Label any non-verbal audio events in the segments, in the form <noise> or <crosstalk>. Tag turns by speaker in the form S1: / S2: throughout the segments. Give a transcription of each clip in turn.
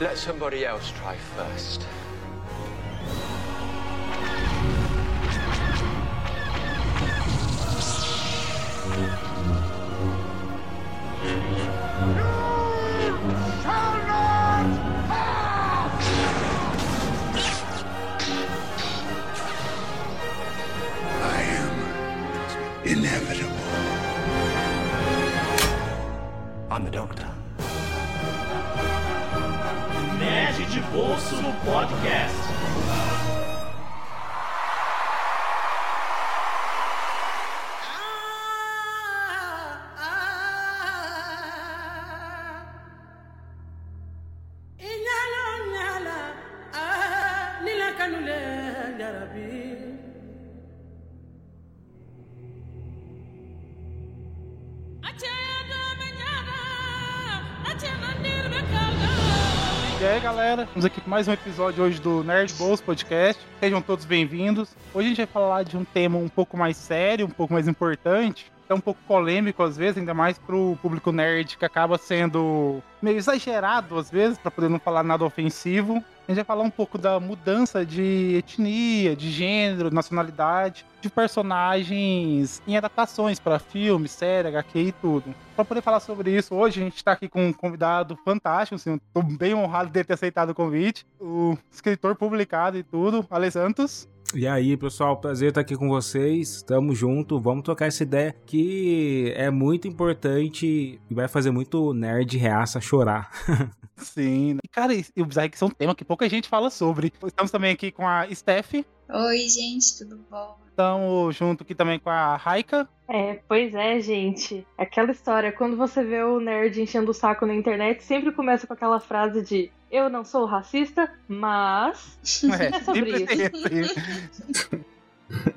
S1: Let somebody else try first.
S2: Bolso no Podcast.
S3: Mais um episódio hoje do Nerd Bolso Podcast. Sejam todos bem-vindos. Hoje a gente vai falar de um tema um pouco mais sério, um pouco mais importante, é um pouco polêmico às vezes, ainda mais pro público nerd que acaba sendo meio exagerado às vezes, para poder não falar nada ofensivo. A gente vai falar um pouco da mudança de etnia, de gênero, nacionalidade, de personagens em adaptações para filme, série, HQ e tudo. Para poder falar sobre isso, hoje a gente está aqui com um convidado fantástico, assim, estou bem honrado de ter aceitado o convite, o escritor publicado e tudo, Ale Santos.
S4: E aí, pessoal, prazer estar aqui com vocês. Tamo junto, vamos trocar essa ideia que é muito importante e vai fazer muito nerd reaça chorar. <laughs>
S3: Sim. E, cara, e o bizarro é que isso é um tema que pouca gente fala sobre. Estamos também aqui com a Steph.
S5: Oi, gente, tudo bom?
S3: Junto aqui também com a Raika.
S6: É, pois é, gente. Aquela história, quando você vê o nerd enchendo o saco na internet, sempre começa com aquela frase de eu não sou racista, mas.
S3: É, <laughs>
S6: É sobre isso.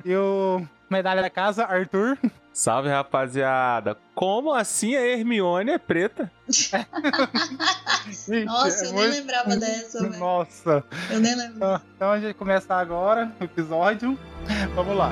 S3: E o medalha da casa, Arthur.
S7: Salve, rapaziada. Como assim a Hermione é preta?
S3: Gente, <laughs>
S5: Nossa,
S3: é
S5: eu nem
S3: muito-
S5: lembrava dessa, velho.
S3: Nossa.
S5: Eu nem lembro.
S3: Então, então a gente começa agora o episódio. Vamos lá.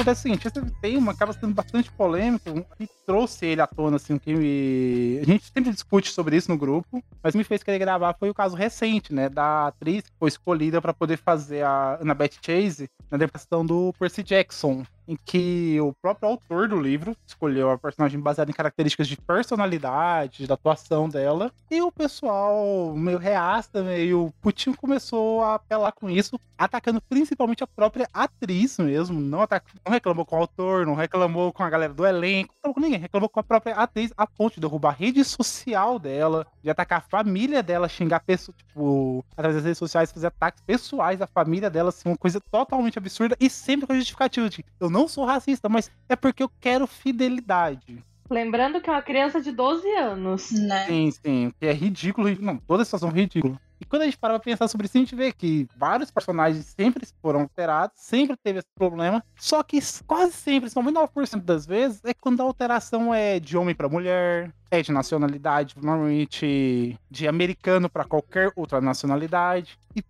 S3: Acontece o seguinte, esse tema acaba sendo bastante polêmico e trouxe ele à tona, assim, que me... A gente sempre discute sobre isso no grupo, mas me fez querer gravar foi o caso recente, né, da atriz que foi escolhida para poder fazer a Annabeth Chase na interpretação do Percy Jackson, em que o próprio autor do livro escolheu a personagem baseada em características de personalidade, da atuação dela, e o pessoal meio reasta, meio putinho começou a apelar com isso, atacando principalmente a própria atriz mesmo, não, ataca, não reclamou com o autor, não reclamou com a galera do elenco, não com ninguém, reclamou com a própria atriz, a ponto de derrubar a rede social dela, de atacar a família dela, xingar pessoas, tipo, através das redes sociais, fazer ataques pessoais à família dela, assim, uma coisa totalmente absurda e sempre com a justificativa de eu não sou racista, mas é porque eu quero fidelidade.
S6: Lembrando que é uma criança de 12 anos.
S5: Né?
S3: Sim, sim, que é ridículo, ri- não, toda a situação é ridícula. E quando a gente para pra pensar sobre isso, a gente vê que vários personagens sempre foram alterados, sempre teve esse problema, só que quase sempre, 99% das vezes, é quando a alteração é de homem pra mulher, é de nacionalidade, normalmente de americano pra qualquer outra nacionalidade, e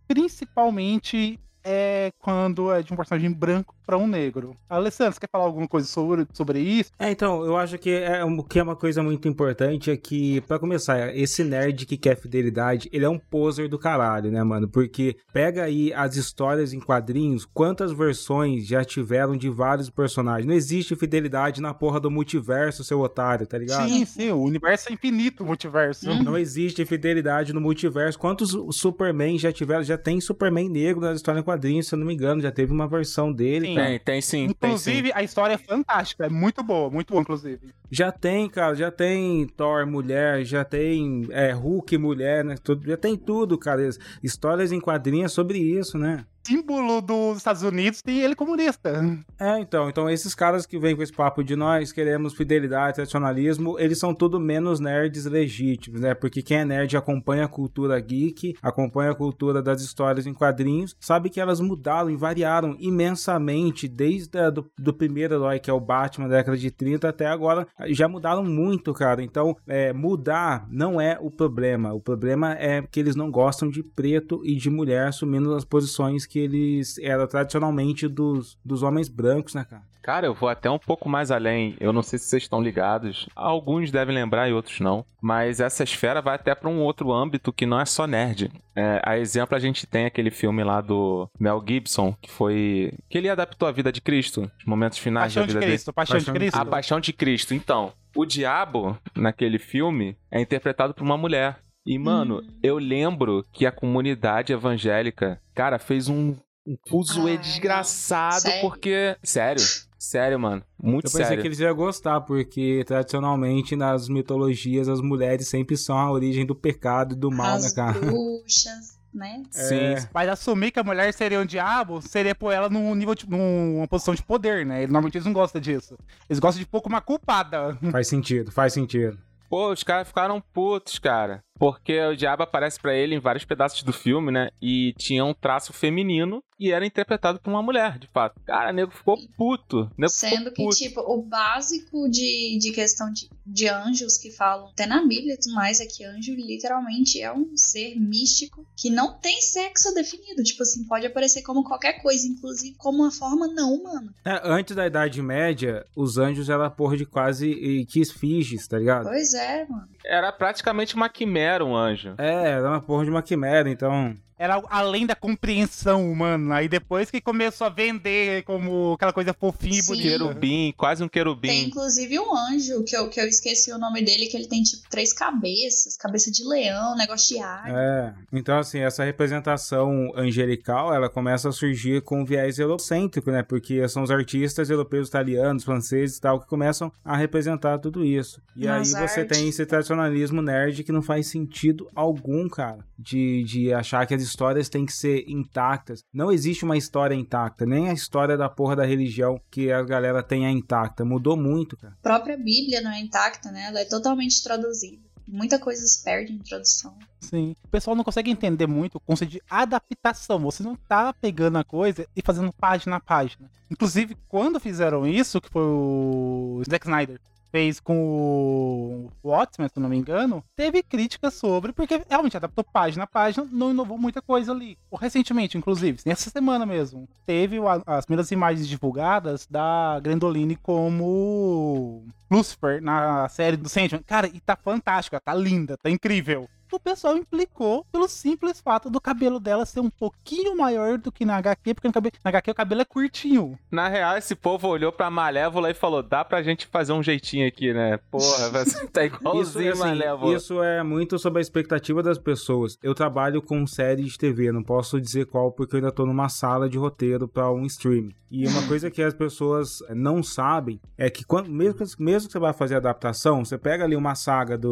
S3: principalmente é quando é de um personagem branco pra um negro. Alessandro, você quer falar alguma coisa sobre, sobre isso?
S4: É, então, eu acho que é, que é uma coisa muito importante é que, pra começar, esse nerd que quer fidelidade, ele é um poser do caralho, né, mano? Porque pega aí as histórias em quadrinhos, quantas versões já tiveram de vários personagens. Não existe fidelidade na porra do multiverso, seu otário, tá ligado?
S3: Sim, sim, o universo é infinito, o multiverso.
S4: Não existe fidelidade no multiverso. Quantos Superman já tiveram? Já tem Superman negro na história em quadrinhos, se eu não me engano. Já teve uma versão dele.
S3: Sim.
S7: Tem, tem sim, tem sim.
S3: Inclusive, a história é fantástica, é muito boa, muito boa, inclusive.
S4: Já tem, cara. Já tem Thor mulher, já tem é, Hulk mulher, né? Tudo, já tem tudo, cara. Histórias em quadrinhos sobre isso, né?
S3: Símbolo dos Estados Unidos tem ele comunista.
S4: É, então, então esses caras que vêm com esse papo de nós queremos fidelidade, tradicionalismo, eles são tudo menos nerds legítimos, né? Porque quem é nerd acompanha a cultura geek, acompanha a cultura das histórias em quadrinhos, sabe que elas mudaram e variaram imensamente desde a, do, do primeiro herói, que é o Batman da década de 30 até agora, já mudaram muito, cara. Então, é, mudar não é o problema. O problema é que eles não gostam de preto e de mulher assumindo as posições que eles eram tradicionalmente dos, dos homens brancos, né, cara?
S7: Cara, eu vou até um pouco mais além. Eu não sei se vocês estão ligados. Alguns devem lembrar e outros não. Mas essa esfera vai até para um outro âmbito que não é só nerd. É, a exemplo, a gente tem aquele filme lá do Mel Gibson, que foi. que ele adaptou a vida de Cristo, os momentos finais
S3: Paixão
S7: da
S3: de
S7: vida
S3: Cristo,
S7: dele.
S3: Paixão, de Cristo.
S7: A Paixão de Cristo. Então, o diabo, naquele filme, é interpretado por uma mulher. E, mano,
S5: Hum.
S7: eu lembro que a comunidade evangélica, cara, fez um, um fuzuê desgraçado,
S5: Sério?
S7: porque. Sério, sério, mano. Muito
S4: Eu pensei
S7: sério.
S4: que eles iam gostar, porque tradicionalmente nas mitologias as mulheres sempre são a origem do pecado e do mal, né,
S5: As
S4: cara?
S5: bruxas, né?
S7: Sim.
S4: É.
S3: Mas assumir que a mulher seria um diabo seria pôr ela num nível, de, numa posição de poder, né? Normalmente eles não gostam disso. Eles gostam de pouco uma culpada.
S4: Faz sentido, faz sentido.
S7: Pô, os caras ficaram putos, cara. Porque o diabo aparece pra ele em vários pedaços do filme, né? E tinha um traço feminino e era interpretado por uma mulher, de fato. Cara, o nego ficou puto. Nego
S5: Sendo
S7: ficou
S5: que,
S7: puto.
S5: tipo, o básico de, de questão de, de anjos que falam, até na Bíblia e tudo mais, é que anjo literalmente é um ser místico que não tem sexo definido. Tipo assim, pode aparecer como qualquer coisa, inclusive como uma forma não humana.
S4: É, antes da Idade Média, os anjos eram porra de quase que esfinges, tá ligado?
S5: Pois é, mano.
S7: Era praticamente uma quimera, um anjo.
S4: É, era uma porra de uma quimera, então.
S3: Era além da compreensão humana. Aí depois que começou a vender como aquela coisa fofinha e bonita.
S7: Querubim, quase um querubim.
S5: Tem inclusive um anjo, que eu, que eu esqueci o nome dele, que ele tem tipo três cabeças, cabeça de leão, negócio de águia.
S4: É. Então, assim, essa representação angelical, ela começa a surgir com um viés eurocêntrico, né? Porque são os artistas europeus, italianos, franceses e tal, que começam a representar tudo isso. E
S5: Nas
S4: aí você
S5: artes.
S4: tem esse tradicionalismo nerd que não faz sentido algum, cara. De, de achar que as histórias têm que ser intactas. Não existe uma história intacta, nem a história da porra da religião que a galera tem é intacta. Mudou muito, cara.
S5: A própria Bíblia não é intacta, né? Ela é totalmente traduzida. Muita coisa se perde em tradução.
S3: Sim. O pessoal não consegue entender muito o conceito de adaptação. Você não tá pegando a coisa e fazendo página a página. Inclusive, quando fizeram isso, que foi o Zack Snyder fez com o Watchmen, se não me engano, teve críticas sobre, porque realmente adaptou página a página, não inovou muita coisa ali. Recentemente, inclusive, nessa semana mesmo, teve as primeiras imagens divulgadas da Grandoline como Lucifer na série do Sandman. Cara, e tá fantástica, tá linda, tá incrível. O pessoal implicou pelo simples fato do cabelo dela ser um pouquinho maior do que na HQ, porque no, cabelo, na HQ o cabelo é curtinho.
S7: Na real, esse povo olhou pra Malévola e falou: dá pra gente fazer um jeitinho aqui, né? Porra, <laughs> você tá
S4: Isso,
S7: igualzinho
S4: assim,
S7: Malévola.
S4: isso é muito sobre a expectativa das pessoas. Eu trabalho com série de TV, não posso dizer qual porque eu ainda tô numa sala de roteiro para um stream. E uma coisa que as pessoas não sabem é que quando, mesmo, que- mesmo que você vai fazer adaptação, você pega ali uma saga do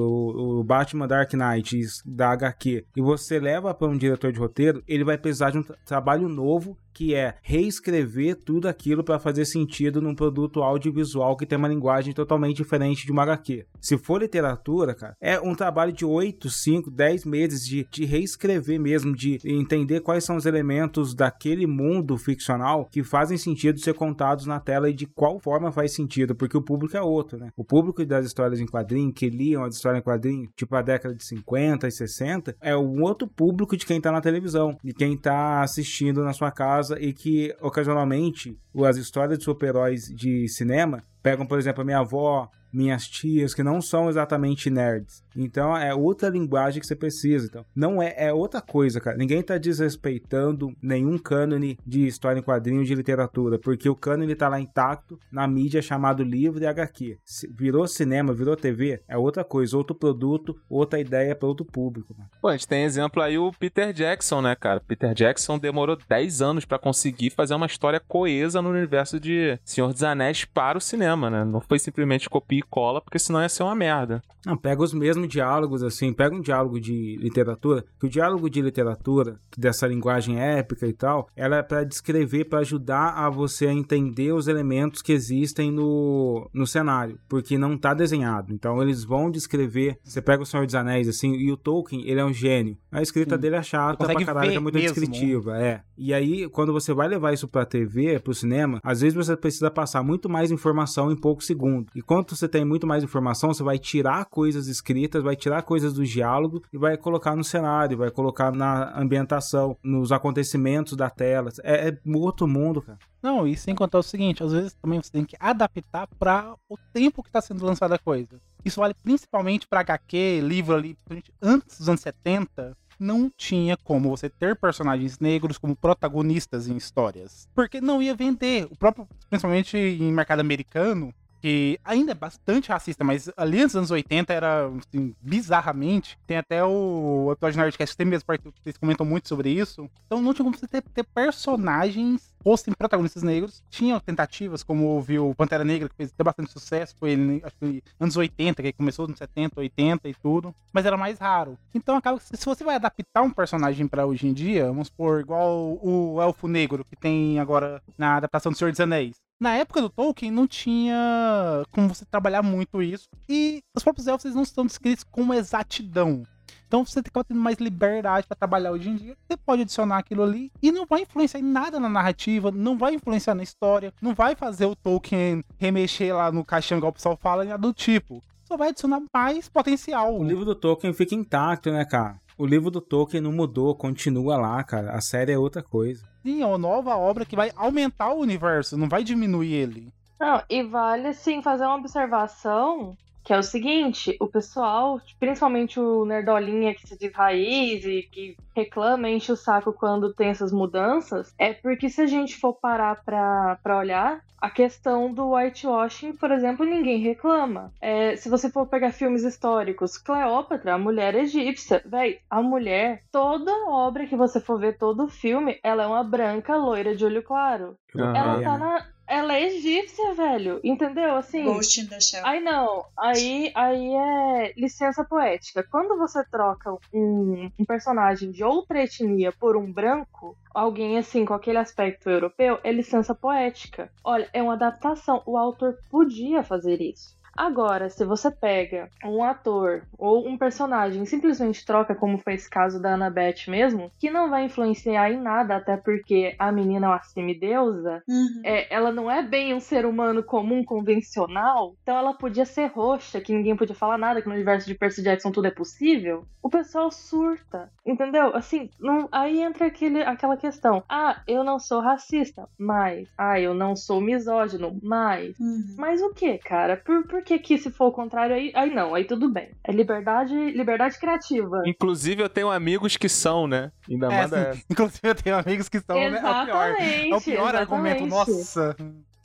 S4: o Batman Dark Knight da HQ e você leva para um diretor de roteiro, ele vai precisar de um tra- trabalho novo que é reescrever tudo aquilo para fazer sentido num produto audiovisual que tem uma linguagem totalmente diferente de uma HQ. Se for literatura, cara, é um trabalho de 8, 5, 10 meses de, de reescrever mesmo, de entender quais são os elementos daquele mundo ficcional que fazem sentido ser contados na tela e de qual forma faz sentido, porque o público é outro, né? O público das histórias em quadrinho, que liam as histórias em quadrinho, tipo a década de 50 e 60, é um outro público de quem tá na televisão, de quem tá assistindo na sua casa e que ocasionalmente as histórias de super-heróis de cinema pegam, por exemplo, a minha avó, minhas tias, que não são exatamente nerds. Então é outra linguagem que você precisa. Então, não é, é outra coisa, cara. Ninguém tá desrespeitando nenhum cânone de história em quadrinho de literatura, porque o cânone tá lá intacto na mídia chamado livro e HQ. Se- virou cinema, virou TV, é outra coisa, outro produto, outra ideia para outro público. mano.
S7: Pô, a gente tem exemplo aí o Peter Jackson, né, cara? Peter Jackson demorou 10 anos pra conseguir fazer uma história coesa no universo de Senhor dos Anéis para o cinema, né? Não foi simplesmente copia e cola, porque senão ia ser uma merda.
S4: Não, pega os mesmos diálogos, assim, pega um diálogo de literatura, que o diálogo de literatura, dessa linguagem épica e tal, ela é pra descrever, pra ajudar a você a entender os elementos que existem no, no cenário, porque não tá desenhado. Então eles vão descrever, você pega o Senhor dos Anéis, assim, e o Tolkien, ele é um gênio. A escrita
S3: Sim.
S4: dele é chata pra caralho, é muito
S3: mesmo.
S4: descritiva, é. E aí, quando você vai levar isso pra TV, pro cinema, às vezes você precisa passar muito mais informação em poucos segundos. E quando você tem muito mais informação, você vai tirar coisas escritas, vai tirar coisas do diálogo e vai colocar no cenário, vai colocar na ambientação, nos acontecimentos da tela. É, é outro mundo, cara.
S3: Não, e sem contar o seguinte, às vezes também você tem que adaptar para o tempo que está sendo lançada a coisa. Isso vale principalmente para HQ, livro ali, antes dos anos 70, não tinha como você ter personagens negros como protagonistas em histórias. Porque não ia vender. O próprio, principalmente em mercado americano, que ainda é bastante racista, mas ali nos anos 80 era, assim, bizarramente. Tem até o episódio de Nerdcast, tem mesmo que vocês comentam muito sobre isso. Então não tinha como você ter, ter personagens fossem protagonistas negros. Tinham tentativas, como o Pantera Negra, que fez até bastante sucesso, foi ele, acho que anos 80, que começou nos 70, 80 e tudo, mas era mais raro. Então acaba que se você vai adaptar um personagem para hoje em dia, vamos supor, igual o Elfo Negro, que tem agora na adaptação do Senhor dos Anéis. Na época do Tolkien não tinha como você trabalhar muito isso. E os próprios elfos não estão descritos com exatidão. Então você acaba tendo mais liberdade para trabalhar hoje em dia. Você pode adicionar aquilo ali e não vai influenciar em nada na narrativa, não vai influenciar na história, não vai fazer o Tolkien remexer lá no caixão, igual o pessoal fala, nada do tipo. Só vai adicionar mais potencial.
S4: O livro do Tolkien fica intacto, né, cara? O livro do Tolkien não mudou, continua lá, cara. A série é outra coisa.
S3: Sim, é uma nova obra que vai aumentar o universo, não vai diminuir ele.
S6: Não, e vale, sim, fazer uma observação que é o seguinte, o pessoal, principalmente o nerdolinha que se diz raiz e que reclama, enche o saco quando tem essas mudanças, é porque se a gente for parar pra, pra olhar, a questão do whitewashing, por exemplo, ninguém reclama. É, se você for pegar filmes históricos, Cleópatra, a mulher egípcia, véi, a mulher, toda obra que você for ver, todo filme, ela é uma branca loira de olho claro. Ela tá na ela é egípcia, velho. Entendeu? Assim.
S5: Ghost in the Shell.
S6: Aí não. Aí, aí é licença poética. Quando você troca um, um personagem de outra etnia por um branco, alguém assim com aquele aspecto europeu, é licença poética. Olha, é uma adaptação. O autor podia fazer isso. Agora, se você pega um ator ou um personagem e simplesmente troca, como foi esse caso da Annabeth mesmo, que não vai influenciar em nada, até porque a menina é uma semideusa,
S5: Uhum.
S6: é, ela não é bem um ser humano comum, convencional, então ela podia ser roxa, que ninguém podia falar nada, que no universo de Percy Jackson tudo é possível. O pessoal surta, entendeu? Assim, não- aí entra aquele, aquela questão. Ah, eu não sou racista, mas. Ah, eu não sou misógino, mas.
S5: Uhum.
S6: Mas o que, cara? Por, por que que se for o contrário aí, aí não, aí tudo bem. É liberdade, liberdade criativa.
S7: Inclusive, eu tenho amigos que são, né? Ainda
S3: É,
S7: manda <laughs>
S3: inclusive eu tenho amigos que são né, é o pior.
S6: Exatamente.
S3: É o pior argumento,
S6: exatamente.
S3: nossa.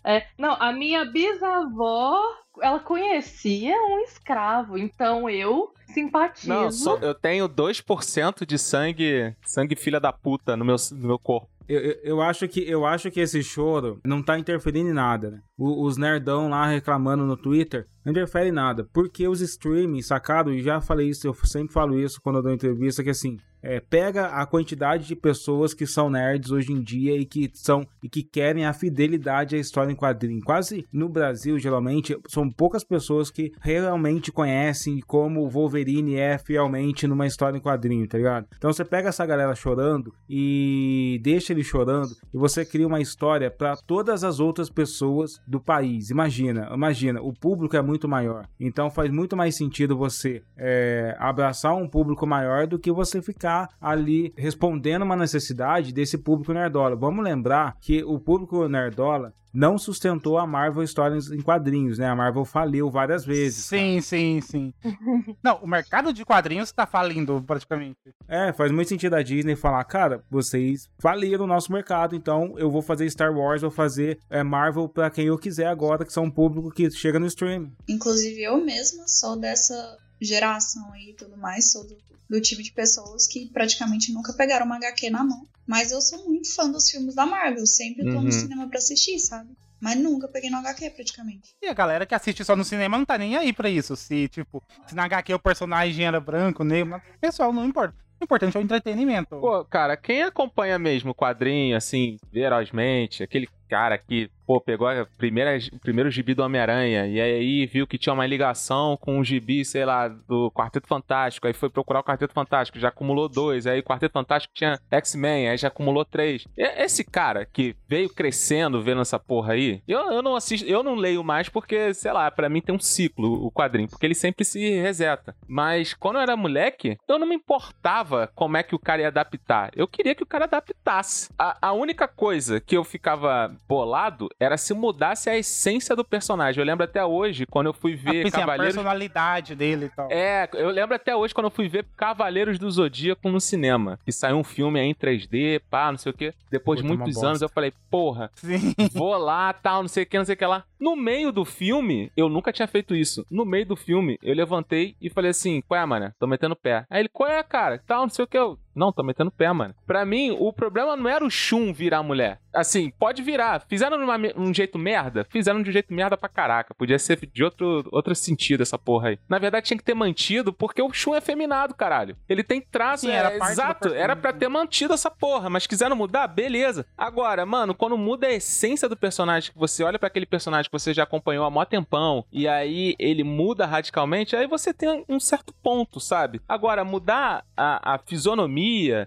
S6: É, não, a minha bisavó, ela conhecia um escravo, então eu simpatizo.
S7: Não, só- eu tenho 2% de sangue, sangue filha da puta no meu, no meu corpo.
S4: Eu, eu, eu acho que, eu acho que esse choro não tá interferindo em nada, né? Os nerdão lá reclamando no Twitter não interfere em nada. Porque os streaming, sacado? E já falei isso, eu sempre falo isso quando eu dou entrevista, que assim, é, pega a quantidade de pessoas que são nerds hoje em dia e que são e que querem a fidelidade à história em quadrinho. Quase no Brasil, geralmente, são poucas pessoas que realmente conhecem como Wolverine é fielmente numa história em quadrinho, tá ligado? Então você pega essa galera chorando e deixa ele chorando e você cria uma história para todas as outras pessoas do país. Imagina, imagina, o público é muito maior. Então faz muito mais sentido você é, abraçar um público maior do que você ficar ali respondendo uma necessidade desse público nerdola. Vamos lembrar que o público nerdola não sustentou a Marvel Stories em quadrinhos, né? A Marvel faliu várias vezes.
S3: Sim, sim, sim. <laughs> Não, o mercado de quadrinhos tá falindo praticamente.
S4: É, faz muito sentido a Disney falar, cara, vocês faliram o nosso mercado, então eu vou fazer Star Wars, vou fazer é, Marvel pra quem eu quiser agora, que são um público que chega no streaming.
S5: Inclusive eu mesma sou dessa geração aí e tudo mais, sou do, do tipo de pessoas que praticamente nunca pegaram uma HQ na mão. Mas eu sou muito fã dos filmes da Marvel, sempre tô
S7: Uhum.
S5: no cinema pra assistir, sabe? Mas nunca peguei no HQ praticamente.
S3: E a galera que assiste só no cinema não tá nem aí pra isso. Se, tipo, se na HQ o personagem era branco, negro, pessoal, não importa. O importante é o entretenimento.
S7: Pô, cara, quem acompanha mesmo o quadrinho, assim, ferozmente, aquele cara que, pô, pegou a primeira, o primeiro gibi do Homem-Aranha e aí viu que tinha uma ligação com o gibi, sei lá, do Quarteto Fantástico, aí foi procurar o Quarteto Fantástico, já acumulou dois, aí o Quarteto Fantástico tinha X-Men, aí já acumulou três. E esse cara que veio crescendo vendo essa porra aí, eu, eu não assisto, eu não leio mais porque, sei lá, para mim tem um ciclo o quadrinho, porque ele sempre se reseta. Mas quando eu era moleque, eu não me importava como é que o cara ia adaptar. Eu queria que o cara adaptasse. A, a única coisa que eu ficava bolado era se mudasse a essência do personagem. Eu lembro até hoje, quando eu fui ver <laughs>
S3: Ah, pensei, a
S7: Cavaleiros...
S3: personalidade dele e tal.
S7: É, eu lembro até hoje quando eu fui ver Cavaleiros do Zodíaco no cinema. Que saiu um filme aí em 3D, pá, não sei o quê. Depois de
S4: Puta, uma
S7: muitos anos eu falei, porra,
S3: Sim. <laughs>
S7: vou lá, tal, não sei o que, não sei o que lá. No meio do filme, eu nunca tinha feito isso. No meio do filme, eu levantei e falei assim, qual é, mano? Tô metendo pé. Aí ele, qual é, cara? Tal, não sei o que. Eu, não, tô metendo pé, mano. Pra mim, o problema não era o Shun virar mulher. Assim, pode virar. Fizeram de um jeito merda? Fizeram de um jeito merda pra caraca. Podia ser de outro, outro sentido essa porra aí. Na verdade, tinha que ter mantido, porque o Shun é feminado, caralho. Ele tem traço,
S3: Sim,
S7: é,
S3: era da
S7: exato. Era pra ter mantido essa porra, mas quiseram mudar, beleza. Agora, mano, quando muda a essência do personagem, que você olha pra aquele personagem que você já acompanhou há mó tempão, e aí ele muda radicalmente, aí você tem um certo ponto, sabe? Agora, mudar a, a fisionomia,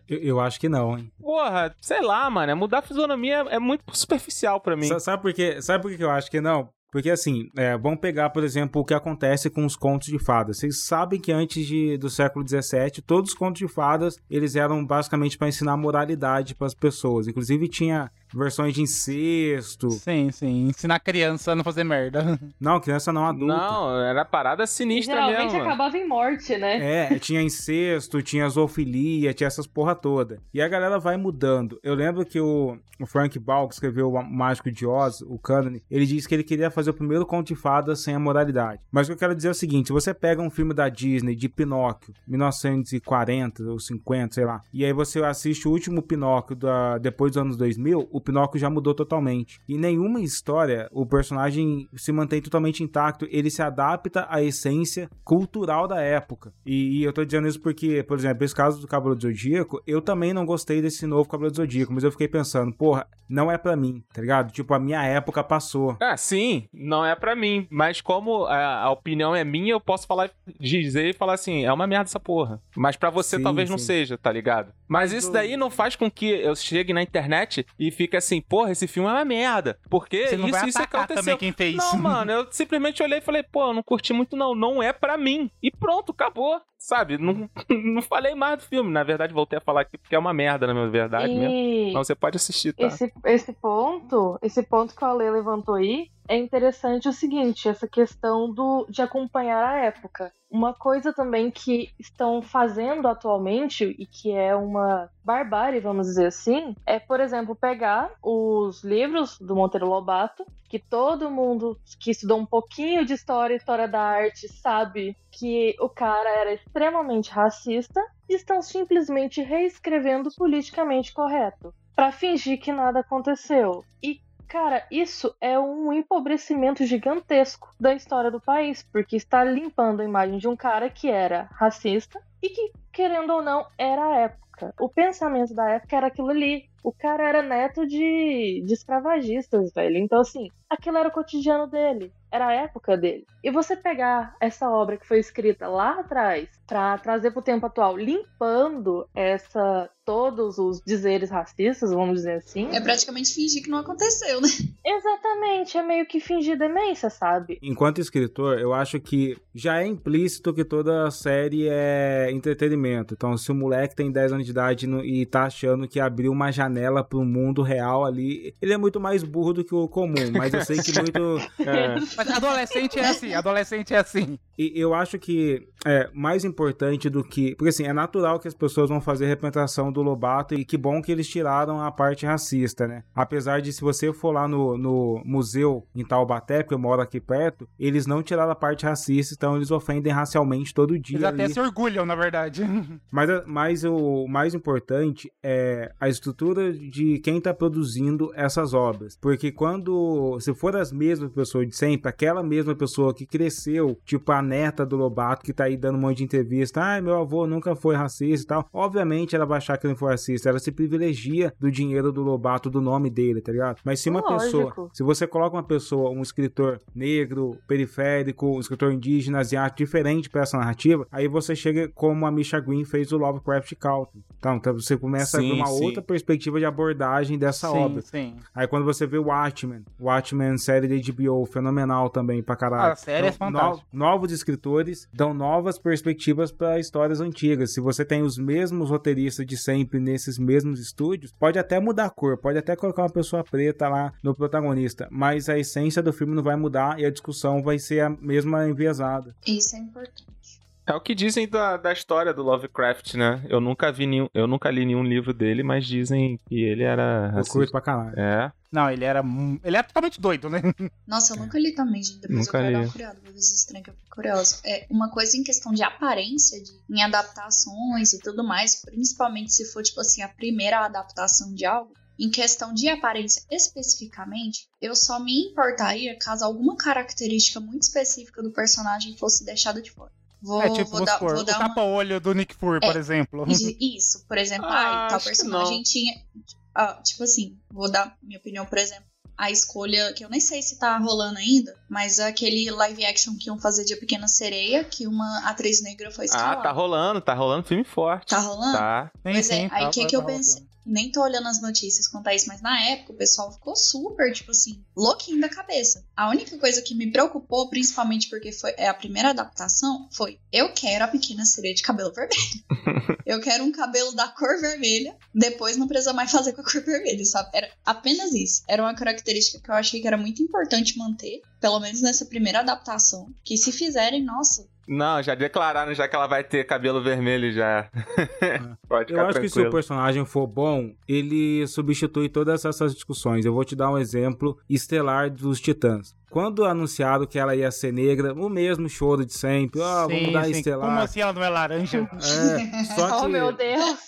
S4: Eu, eu acho que não, hein?
S7: porra, sei lá, mano, é mudar a fisionomia é muito superficial pra mim.
S4: Sa- Sabe por quê? Sabe por que eu acho que não? Porque assim, é, vamos pegar, por exemplo, o que acontece com os contos de fadas. Vocês sabem que antes de, do século XVII, todos os contos de fadas, eles eram basicamente para ensinar moralidade para as pessoas. Inclusive tinha versões de incesto.
S3: Sim, sim. Ensinar criança a não fazer merda. <laughs>
S4: Não, criança não adulta.
S7: Não, era parada sinistra
S6: Geralmente
S7: mesmo.
S6: acabava em morte, né?
S4: É, tinha incesto, tinha zoofilia, tinha essas porra toda. E a galera vai mudando. Eu lembro que o, o Frank Baum, que escreveu o Mágico de Oz, o Cânone, ele disse que ele queria fazer o primeiro conto de fadas sem a moralidade. Mas o que eu quero dizer é o seguinte, se você pega um filme da Disney, de Pinóquio, 1940 ou 50, sei lá, e aí você assiste o último Pinóquio da, depois dos anos 2000, o Pinóquio já mudou totalmente. E nenhuma história, o personagem se mantém totalmente intacto, ele se adapta à essência cultural da época. E, e eu tô dizendo isso porque, por exemplo, esse caso do Cavaleiro do Zodíaco, eu também não gostei desse novo Cavaleiro do Zodíaco, mas eu fiquei pensando, porra, não é pra mim, tá ligado? Tipo, a minha época passou.
S7: Ah, sim, não é pra mim. Mas como a, a opinião é minha, eu posso falar, dizer e falar assim, é uma merda essa porra. Mas pra você
S4: Sim,
S7: talvez não
S4: sim.
S7: seja, tá ligado? Mas isso daí não faz com que eu chegue na internet e fique assim, porra, esse filme é uma merda. Porque
S3: Você não
S7: isso,
S3: vai
S7: isso aconteceu.
S3: também quem fez.
S7: Não, mano, eu simplesmente olhei e falei, pô, eu não curti muito não, não é pra mim. E pronto, acabou. Sabe? Não, <laughs> não falei mais do filme. Na verdade, voltei a falar aqui porque é uma merda, na minha verdade mesmo.
S6: E
S7: Mas você pode assistir, tá?
S6: esse, esse ponto, esse ponto que o Ale levantou aí, é interessante o seguinte, essa questão do, de acompanhar a época. Uma coisa também que estão fazendo atualmente, e que é uma barbárie, vamos dizer assim, é, por exemplo, pegar os livros do Monteiro Lobato, que todo mundo que estudou um pouquinho de história, história da arte, sabe que o cara era extremamente racista, e estão simplesmente reescrevendo politicamente correto para fingir que nada aconteceu. E Cara, isso é um empobrecimento gigantesco da história do país, porque está limpando a imagem de um cara que era racista e que, querendo ou não, era a época. O pensamento da época era aquilo ali. O cara era neto de, de escravagistas, velho. Então, assim, aquilo era o cotidiano dele. Era a época dele. E você pegar essa obra que foi escrita lá atrás para trazer pro tempo atual, limpando essa todos os dizeres racistas, vamos dizer assim.
S5: É praticamente fingir que não aconteceu, né?
S6: Exatamente, é meio que fingir demência, sabe?
S4: Enquanto escritor, eu acho que já é implícito que toda série é entretenimento. Então, se o moleque tem 10 anos de idade no- e tá achando que abriu uma janela pro mundo real ali, ele é muito mais burro do que o comum. Mas eu sei que <laughs> muito.
S7: É.
S3: Mas adolescente é assim, adolescente é assim.
S4: E eu acho que é mais importante do que. Porque assim, é natural que as pessoas vão fazer representação do Lobato e que bom que eles tiraram a parte racista, né? Apesar de, se você for lá no, no museu em Taubaté, porque eu moro aqui perto, eles não tiraram a parte racista, então eles ofendem racialmente todo dia.
S3: Eles até
S4: ali.
S3: se orgulham, na verdade. <laughs>
S4: Mas, mas o mais importante é a estrutura de quem tá produzindo essas obras. Porque quando, se for as mesmas pessoas de sempre, aquela mesma pessoa que cresceu, tipo a neta do Lobato, que tá aí dando um monte de entrevista, ai, meu avô nunca foi racista e tal, obviamente ela vai achar que ele não foi racista, ela se privilegia do dinheiro do Lobato, do nome dele, tá ligado? Mas se uma
S6: Lógico.
S4: pessoa, se você coloca uma pessoa, um escritor negro, periférico, um escritor indígena, asiático, diferente pra essa narrativa, aí você chega como a Misha Green fez o Lovecraft Country. Então, então você começa a ver
S7: Sim,
S4: uma
S7: sim.
S4: outra perspectiva de abordagem dessa
S3: sim,
S4: obra.
S3: sim.
S4: Aí quando você vê o Watchmen, Watchmen série da HBO, fenomenal também pra caralho.
S3: Ah, a série é
S4: Então,
S3: fantástica.
S4: no- novos escritores dão novas perspectivas para histórias antigas. Se você tem os mesmos roteiristas de sempre nesses mesmos estúdios, pode até mudar a cor, pode até colocar uma pessoa preta lá no protagonista, mas a essência do filme não vai mudar e a discussão vai ser a mesma enviesada.
S5: Isso é importante.
S7: É o que dizem da, da história do Lovecraft, né? Eu nunca vi nenhum, eu nunca li nenhum livro dele, mas dizem que ele era
S4: Eu curto pra caralho.
S7: É.
S3: Não, ele era. Ele é totalmente doido, né? <laughs>
S5: Nossa, eu nunca li também, gente. Depois
S7: Nunca
S5: eu quero dar
S7: li.
S5: uma curiosa, vou ver esses trem que eu fico curiosa. É, uma coisa em questão de aparência, de, em adaptações e tudo mais, principalmente se for, tipo assim, a primeira adaptação de algo, em questão de aparência especificamente, eu só me importaria caso alguma característica muito específica do personagem fosse deixada de fora. Vou,
S3: é tipo,
S5: vou dar,
S3: supor,
S5: vou
S3: o
S5: dar uma...
S3: tapa-olho do Nick Fury, por
S5: É.
S3: exemplo.
S5: Isso, <laughs> por exemplo,
S7: Ah,
S5: ai, tal personagem tinha. ah, tipo assim, vou dar minha opinião, por exemplo. A escolha, que eu nem sei se tá rolando ainda, mas aquele live action que iam fazer de A Pequena Sereia, que uma atriz negra foi
S7: Ah,
S5: escalada.
S7: tá rolando, tá rolando filme forte.
S5: Tá rolando?
S7: Tá.
S3: Sim,
S5: Pois é,
S3: sim,
S5: aí
S3: tá-
S5: o que
S3: tá-
S5: que eu pensei? Nem tô olhando as notícias quanto a isso, mas na época o pessoal ficou super, tipo assim, louquinho da cabeça. A única coisa que me preocupou, principalmente porque foi é a primeira adaptação, foi eu quero a pequena sereia de cabelo vermelho. <laughs> eu quero um cabelo da cor vermelha, depois não precisa mais fazer com a cor vermelha, sabe? Era apenas isso. Era uma característica que eu achei que era muito importante manter, pelo menos nessa primeira adaptação. Que se fizerem, nossa,
S7: Não, já declararam já que ela vai ter cabelo vermelho já. <laughs> Pode
S4: Eu
S7: ficar
S4: acho que se o
S7: tranquilo.
S4: personagem for bom, ele substitui todas essas discussões. Eu vou te dar um exemplo estelar dos Titãs. Quando anunciaram que ela ia ser negra, o mesmo choro de sempre. Ó, vamos
S3: Sim,
S4: dar
S3: sim.
S4: estelar.
S3: Como assim ela não é laranja?
S4: É, só <laughs> que,
S6: Oh, meu Deus.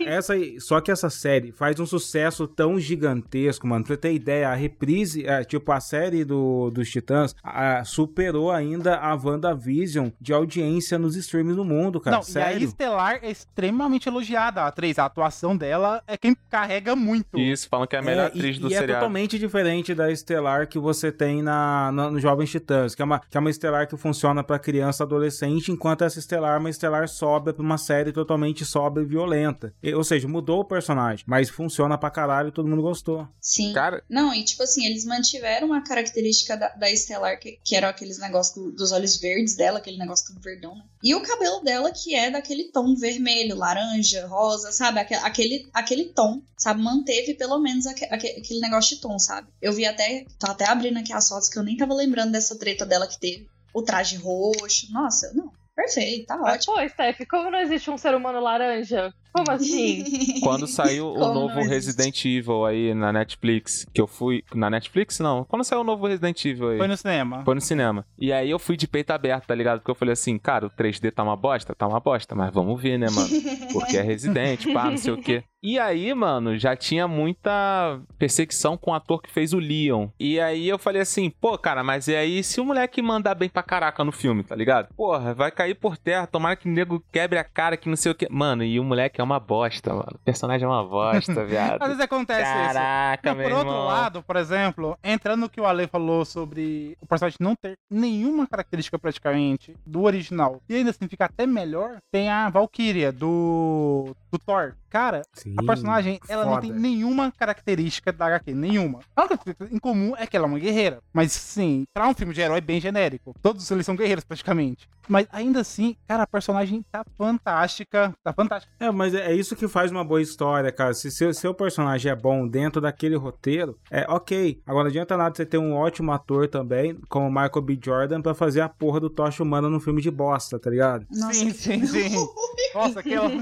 S4: é, essa, só que essa série faz um sucesso tão gigantesco, mano. Pra você ter ideia, a reprise, é, tipo, a série do, dos Titãs a- superou ainda a WandaVision de audiência nos streams do mundo, cara.
S3: não, e a
S4: Sério.
S3: Estelar é extremamente elogiada, a atriz. A atuação dela é quem carrega muito.
S7: Isso, falam que é a melhor
S4: É,
S7: atriz
S4: e,
S7: do
S4: e é
S7: seriado.
S4: totalmente diferente da Estelar que você tem na, na- no Jovens Titãs, que é, uma, que é uma Estelar que funciona pra criança e adolescente, enquanto essa Estelar é uma Estelar sóbria pra uma série totalmente sóbria e violenta. E- ou seja, mudou o personagem, mas funciona pra caralho e todo mundo gostou.
S5: sim.
S7: Cara,
S5: Não, e tipo assim, eles mantiveram uma característica da, da Estelar, que, que eram aqueles negócios do- dos olhos verdes dela, aquele negócio tudo verdão, né? E o cabelo dela, que é daquele tom vermelho, laranja, rosa, sabe? Aque- Aquele, aquele tom, sabe? Manteve pelo menos aque- aquele negócio de tom, sabe? Eu vi até, tô até abrindo aqui as fotos que eu nem tava lembrando dessa treta dela que teve. O traje roxo, nossa, não, perfeito, tá ótimo.
S6: Pô, Steph, como não existe um ser humano laranja? Como assim? <laughs>
S7: quando saiu o
S5: Como
S7: novo
S5: existe?
S7: Resident Evil aí na Netflix, que eu fui. Na Netflix, não. Quando saiu o novo Resident Evil aí?
S3: Foi no cinema.
S7: Foi no cinema. E aí eu fui de peito aberto, tá ligado? Porque eu falei assim, cara, o 3D tá uma bosta? Tá uma bosta, mas vamos ver, né, mano? <laughs> Porque é Resident, pá, não sei o quê. E aí, mano, já tinha muita perseguição com o ator que fez o Leon. E aí eu falei assim, pô, cara, mas e aí se o moleque mandar bem pra caraca no filme, tá ligado? Porra, vai cair por terra, tomara que o nego quebre a cara, que não sei o quê. Mano, e o moleque é uma bosta, mano. O personagem é uma bosta, <laughs>
S3: Às
S7: viado.
S3: vezes acontece isso.
S7: Caraca,
S3: Não,
S7: meu
S3: por outro
S7: irmão.
S3: lado, por exemplo, entrando no que o Ale falou sobre o personagem não ter nenhuma característica praticamente do original, e ainda assim fica até melhor, tem a Valkyria do, do Thor. Cara,
S4: Sim,
S3: a personagem, ela não
S4: foda.
S3: tem nenhuma característica da HQ, nenhuma. A única coisa em comum é que ela é uma guerreira. Mas sim, pra um filme de herói bem genérico. Todos eles são guerreiros praticamente. Mas ainda assim, cara, a personagem tá fantástica. Tá fantástica.
S4: É, mas é é isso que faz uma boa história, cara. Se seu, seu personagem é bom dentro daquele roteiro, é ok. Agora não adianta nada você ter um ótimo ator também, como o Michael B. Jordan, pra fazer a porra do Tocha Humana num filme de bosta, tá ligado?
S5: Nossa,
S3: sim, sim, sim. <laughs> Nossa, aquela. <laughs>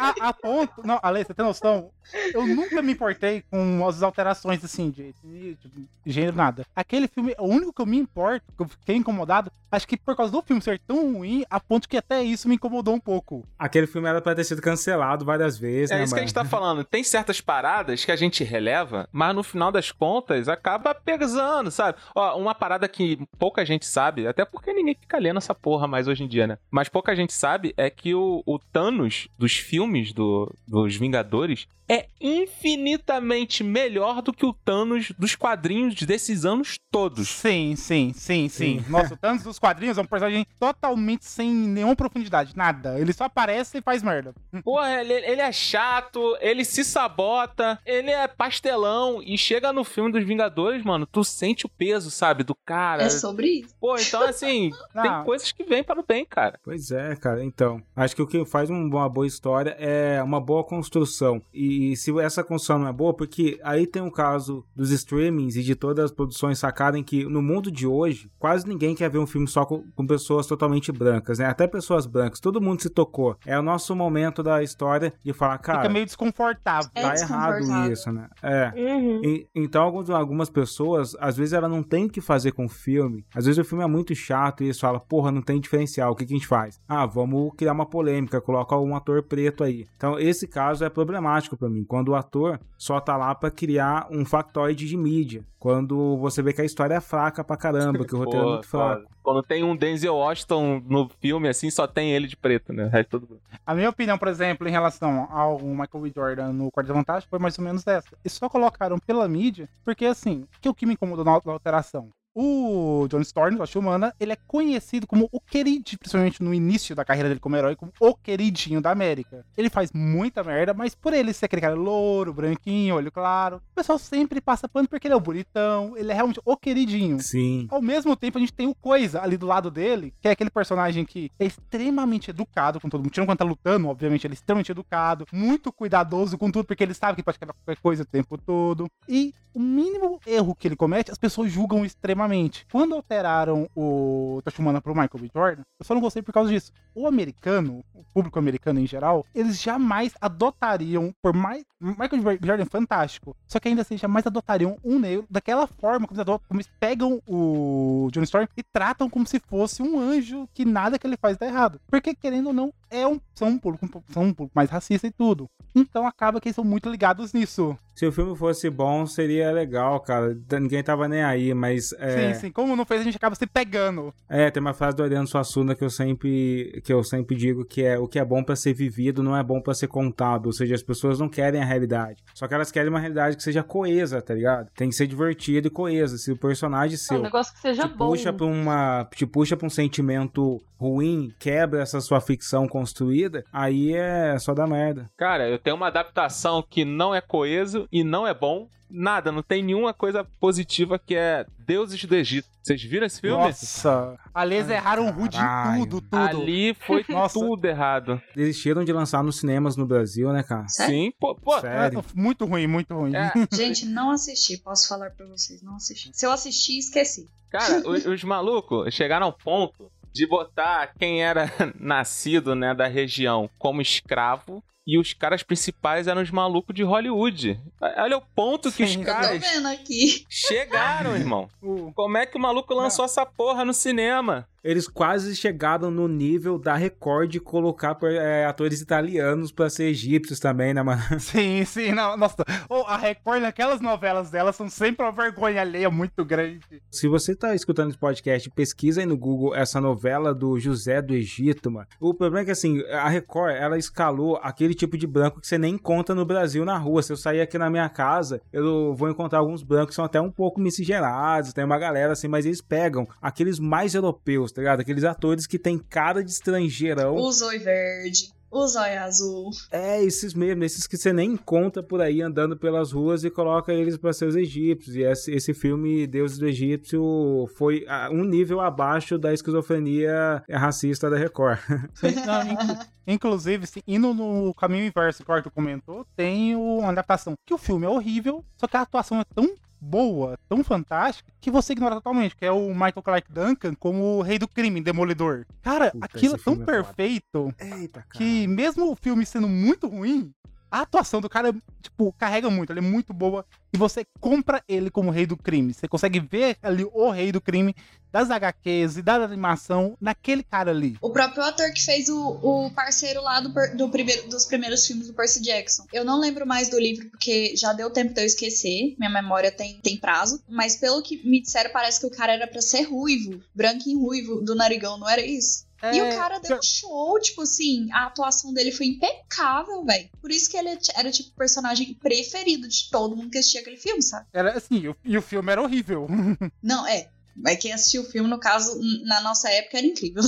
S3: A, A ponto. Não, Ale, você tem noção? Eu nunca me importei com as alterações assim, de, de, de gênero, nada. Aquele filme, o único que eu me importo, que eu fiquei incomodado, acho que por causa do filme ser tão ruim, a ponto que até isso me incomodou um pouco.
S4: Aquele filme era pra ter sido cancelado várias vezes,
S7: É
S4: né,
S7: isso que a gente tá falando. Tem certas paradas que a gente releva, mas no final das contas acaba pesando, sabe? Ó, uma parada que pouca gente sabe, até porque ninguém fica lendo essa porra mais hoje em dia, né? Mas pouca gente sabe é que o, o Thanos dos filmes do, dos Vingadores é infinitamente melhor do que o Thanos dos quadrinhos desses anos todos.
S3: Sim, sim, sim, sim. Nossa, o Thanos dos quadrinhos é um personagem totalmente sem nenhuma profundidade, nada. Ele só aparece e faz merda.
S7: Porra, ele, ele é chato, ele se sabota, ele é pastelão e chega no filme dos Vingadores, mano, tu sente o peso, sabe, do cara.
S5: É sobre isso.
S7: Pô, então assim, tem coisas que vêm para o bem, cara.
S4: Pois é, cara. Então, acho que o que faz um- uma boa história é uma boa construção. E se essa construção não é boa, porque aí tem o caso dos streamings e de todas as produções sacarem que no mundo de hoje, quase ninguém quer ver um filme só com, com pessoas totalmente brancas, né? Até pessoas brancas. Todo mundo se tocou. É o nosso momento da história de falar, cara,
S3: Fica meio desconfortável.
S5: É
S4: tá errado
S5: desconfortável.
S4: isso, né? É.
S6: Uhum.
S4: E- então, alguns- algumas pessoas, às vezes, ela não tem o que fazer com o filme. Às vezes o filme é muito chato e eles falam, porra, não tem diferencial. O que, que a gente faz? Ah, vamos criar uma polêmica, coloca um ator preto aí. Então, esse caso é problemático pra mim. Quando o ator só tá lá pra criar um factoide de mídia. Quando você vê que a história é fraca pra caramba, que o roteiro é
S7: Pô,
S4: muito fraco.
S7: foda. Quando tem um Denzel Washington no filme, assim, só tem ele de preto, né? O resto todo mundo.
S3: A minha opinião, por exemplo, em relação ao Michael B. Jordan no Quarto da Vantagem foi mais ou menos essa. Eles só colocaram pela mídia, porque assim, que o que me incomodou na, na alteração? O John Storm, da Humana, ele é conhecido como o queridinho, principalmente no início da carreira dele como herói, como o queridinho da América. Ele faz muita merda, mas por ele ser aquele cara louro, branquinho, olho claro, o pessoal sempre passa pano porque ele é o bonitão, ele é realmente o queridinho.
S4: Sim.
S3: Ao mesmo tempo, a gente tem o Coisa ali do lado dele, que é aquele personagem que é extremamente educado com todo mundo. Tirando quando tá lutando, obviamente, ele é extremamente educado, muito cuidadoso com tudo, porque ele sabe que pode quebrar qualquer coisa o tempo todo. E o mínimo erro que ele comete, as pessoas julgam extremamente. Quando alteraram o Tachumana pro Michael B. Jordan, eu só não gostei por causa disso. O americano, o público americano em geral, eles jamais adotariam, por mais. Michael B. Jordan é fantástico. Só que ainda assim, jamais adotariam um negro daquela forma como eles, adotam, como eles pegam o Johnny Storm e tratam como se fosse um anjo que nada que ele faz tá errado. Porque, querendo ou não, é um, são, um público, um pouco- são um público mais racista e tudo. Então acaba que eles são muito ligados nisso.
S4: Se o filme fosse bom, seria legal, cara. Ninguém tava nem aí, mas. É...
S3: Sim, sim. Como não fez, a gente acaba se pegando.
S4: É, tem uma frase do Ariano Suassuna que eu sempre que eu sempre digo que é o que é bom pra ser vivido não é bom pra ser contado, ou seja, as pessoas não querem a realidade. Só que elas querem uma realidade que seja coesa, tá ligado? Tem que ser divertida e coesa. Se o personagem
S6: É um
S4: seu
S6: negócio que seja
S4: te
S6: bom.
S4: puxa pra uma te puxa para um sentimento ruim, quebra essa sua ficção construída, aí é só dar merda.
S7: Cara, eu tenho uma adaptação que não é coeso e não é bom. Nada, não tem nenhuma coisa positiva que é Deuses do Egito. Vocês viram esse filme?
S3: Nossa. Aliás, erraram rude em
S4: caralho.
S3: tudo, tudo.
S7: Ali foi <laughs>
S3: Nossa.
S7: tudo errado.
S4: Desistiram de lançar nos cinemas no Brasil, né, cara?
S5: Sério?
S7: Sim, pô, pô.
S4: Sério.
S3: É, muito ruim, muito ruim.
S7: É, <laughs>
S5: Gente, não assisti. Posso falar pra vocês, não assisti. Se eu assisti, esqueci.
S7: cara, os, <laughs> os malucos chegaram ao ponto de botar quem era <laughs> nascido, né, da região como escravo e os caras principais eram os malucos de Hollywood. Olha o ponto que
S3: Sim,
S7: os caras
S5: vendo aqui.
S7: chegaram, <laughs> irmão. Como é que o maluco lançou essa porra no cinema?
S4: Eles quase chegaram no nível da Record de colocar é, atores italianos pra ser egípcios também, né, mano? <laughs>
S3: Sim, sim, não, nossa. Ô, a Record, naquelas novelas dela, são sempre uma vergonha alheia muito grande.
S4: Se você tá escutando esse podcast, pesquisa aí no Google essa novela do José do Egito, mano. O problema é que, assim, a Record, ela escalou aquele tipo de branco que você nem encontra no Brasil na rua. Se eu sair aqui na minha casa, eu vou encontrar alguns brancos que são até um pouco miscigenados, tem uma galera assim, mas eles pegam aqueles mais europeus, tá ligado? Aqueles atores que tem cara de estrangeirão.
S5: O zóio verde. O zóio azul.
S4: É, esses mesmo, esses que você nem encontra por aí andando pelas ruas e coloca eles pra ser os egípcios. E esse, esse filme, Deuses do Egípcio, foi ah, um nível abaixo da esquizofrenia racista da Record. <laughs>
S3: Não, inclusive, sim, indo no caminho inverso que o Arthur comentou, tem o- uma adaptação que o filme é horrível, só que a atuação é tão boa, tão fantástica, que você ignora totalmente, que é o Michael Clark Duncan como o rei do crime, Demolidor. Cara,
S4: Puta,
S3: aquilo é tão
S4: filme é
S3: perfeito
S4: Eita, cara.
S3: que mesmo o filme sendo muito ruim, a atuação do cara, tipo, carrega muito, ela é muito boa e você compra ele como rei do crime. Você consegue ver ali o rei do crime das HQs e da animação naquele cara ali.
S5: O próprio ator que fez o, o parceiro lá do, do primeiro, dos primeiros filmes do Percy Jackson. Eu não lembro mais do livro porque já deu tempo de eu esquecer. Minha memória tem, tem prazo. Mas pelo que me disseram, parece que o cara era pra ser ruivo. Branquinho ruivo do narigão, não era isso? E o
S3: É,
S5: cara deu um show, tipo assim, a atuação dele foi impecável, velho. Por isso que ele era, tipo, o personagem preferido de todo mundo que assistia aquele filme, sabe?
S3: Era assim, e o filme era horrível. <laughs>
S5: Não, é. Mas quem assistiu o filme, no caso, na nossa época, era incrível.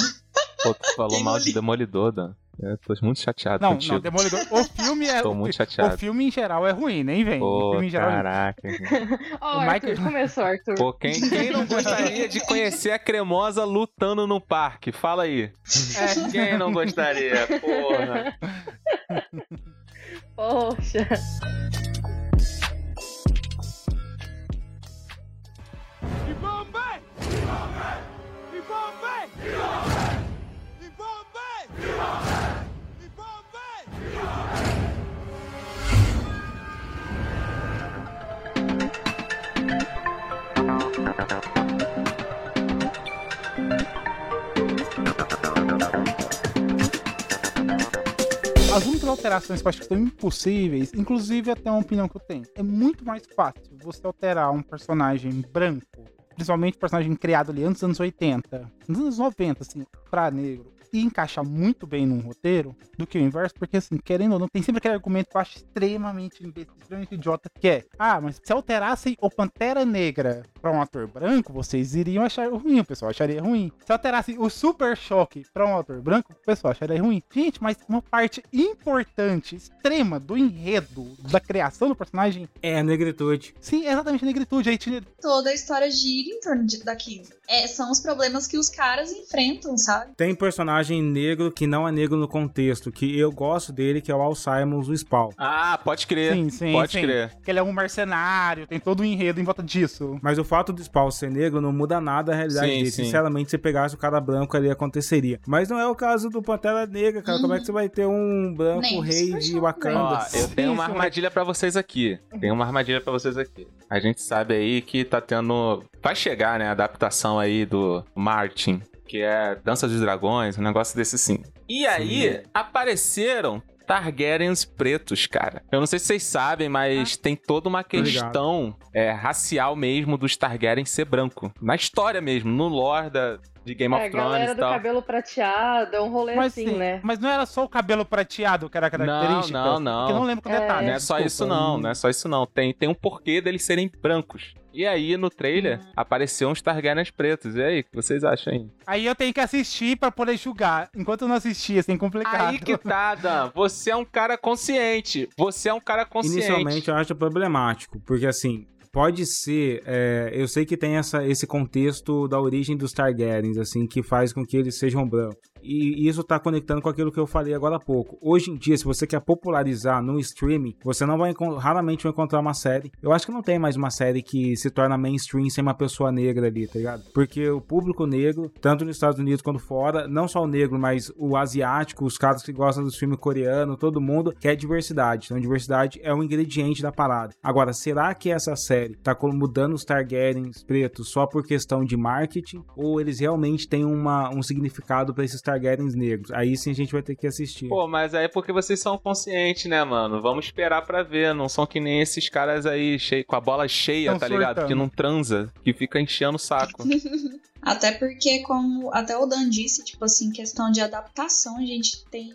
S7: Pô, tu falou
S5: Quem
S7: mal de Demolidor, Dan. Eu tô muito chateado
S3: Não,
S7: contigo.
S3: não, Demolidor. O filme é. <laughs>
S7: Tô
S3: o,
S7: muito chateado.
S3: o filme em geral é ruim, nem vem. o
S7: Pô,
S3: filme em geral é
S7: caraca. <laughs>
S6: Ó,
S3: O
S6: Arthur,
S3: Michael-
S6: começou, Arthur.
S7: Pô, quem, quem não gostaria de conhecer a cremosa lutando no parque? Fala aí.
S3: É.
S7: Quem não gostaria? Porra.
S6: Poxa.
S3: As únicas alterações que eu acho que são impossíveis, inclusive até uma opinião que eu tenho, é muito mais fácil você alterar um personagem branco, principalmente personagem criado ali antes dos anos 80, nos anos 90, assim, pra negro, e encaixar muito bem num roteiro do que o inverso, porque assim, querendo ou não, tem sempre aquele argumento que eu acho extremamente imbecil, extremamente idiota, que é, ah, mas se alterassem o Pantera Negra pra um ator branco, vocês iriam achar ruim, o pessoal acharia ruim. Se alterassem o Super Choque pra um ator branco, o pessoal acharia ruim. Gente, mas uma parte importante, extrema do enredo, da criação do personagem,
S4: É a negritude.
S3: sim, é exatamente a negritude. Aí tinha
S5: Toda a história gira em torno de- daquilo. É, são os problemas que os caras enfrentam, sabe?
S4: Tem personagem negro que não é negro no contexto, que eu gosto dele, que é o Al Simons, o Spawn.
S7: Ah, pode crer.
S3: Sim, sim,
S7: pode
S3: sim.
S7: crer.
S3: que ele é um mercenário, tem todo o enredo em volta disso.
S4: Mas o fato do Spawn ser negro não muda nada a realidade
S7: Sim,
S4: dele.
S7: sim.
S4: Sinceramente, se pegasse o cara branco ali, aconteceria. Mas não é o caso do Pantera Negra, cara. Como é que você vai ter um branco
S5: Nem
S4: rei de Wakanda?
S7: Ó, eu tenho uma armadilha pra vocês aqui. Tem uma armadilha pra vocês aqui. A gente sabe aí que tá tendo. Vai chegar, né? A adaptação aí do Martin, que é Dança dos Dragões, um negócio desse sim. E aí, apareceram. Targaryens pretos, cara. Eu não sei se vocês sabem, mas tem toda uma questão é, racial mesmo dos Targaryens ser branco. Na história mesmo, no lore da, de Game
S6: É,
S7: of
S6: a
S7: Thrones
S6: galera do
S7: tal.
S6: cabelo prateado, é um rolê
S3: Mas,
S6: assim,
S3: sim,
S6: né?
S3: mas não era só o cabelo prateado que era a característica?
S7: Não, não, não.
S3: Porque eu não lembro com
S6: É.
S3: detalhe.
S7: Não é só
S3: desculpa.
S7: isso não, não é só isso não. Tem, tem um porquê deles serem brancos. E aí, no trailer, apareceu uns Targaryens pretos. E aí, o que vocês acham aí?
S3: Aí eu tenho que assistir pra poder julgar. Enquanto eu não assistir, assim, é complicado.
S7: Aí que tá, Dan. Você é um cara consciente. Você é um cara consciente.
S4: Inicialmente eu acho problemático, porque assim, pode ser. é, eu sei que tem essa, esse contexto da origem dos Targaryens, assim, que faz com que eles sejam brancos. E isso tá conectando com aquilo que eu falei agora há pouco. Hoje em dia, se você quer popularizar no streaming, você não vai raramente vai encontrar uma série. Eu acho que não tem mais uma série que se torna mainstream sem uma pessoa negra ali, tá ligado? Porque o público negro, tanto nos Estados Unidos quanto fora, não só o negro, mas o asiático, os caras que gostam dos filmes coreanos, todo mundo quer diversidade. Então, diversidade é um ingrediente da parada. Agora, será que essa série tá co- mudando os Targaryens pretos só por questão de marketing? Ou eles realmente têm uma, um significado pra esses Targaryens negros? Aí sim a gente vai ter que assistir.
S7: Pô, mas aí é porque vocês são conscientes, né, mano? Vamos esperar pra ver. Não são que nem esses caras aí cheio, com a bola cheia,
S3: Tão
S7: tá ligado?
S3: surtando.
S7: Que não transa, que fica enchendo o saco. <laughs>
S5: Até porque, como até o Dan disse, tipo assim, questão de adaptação, a gente tem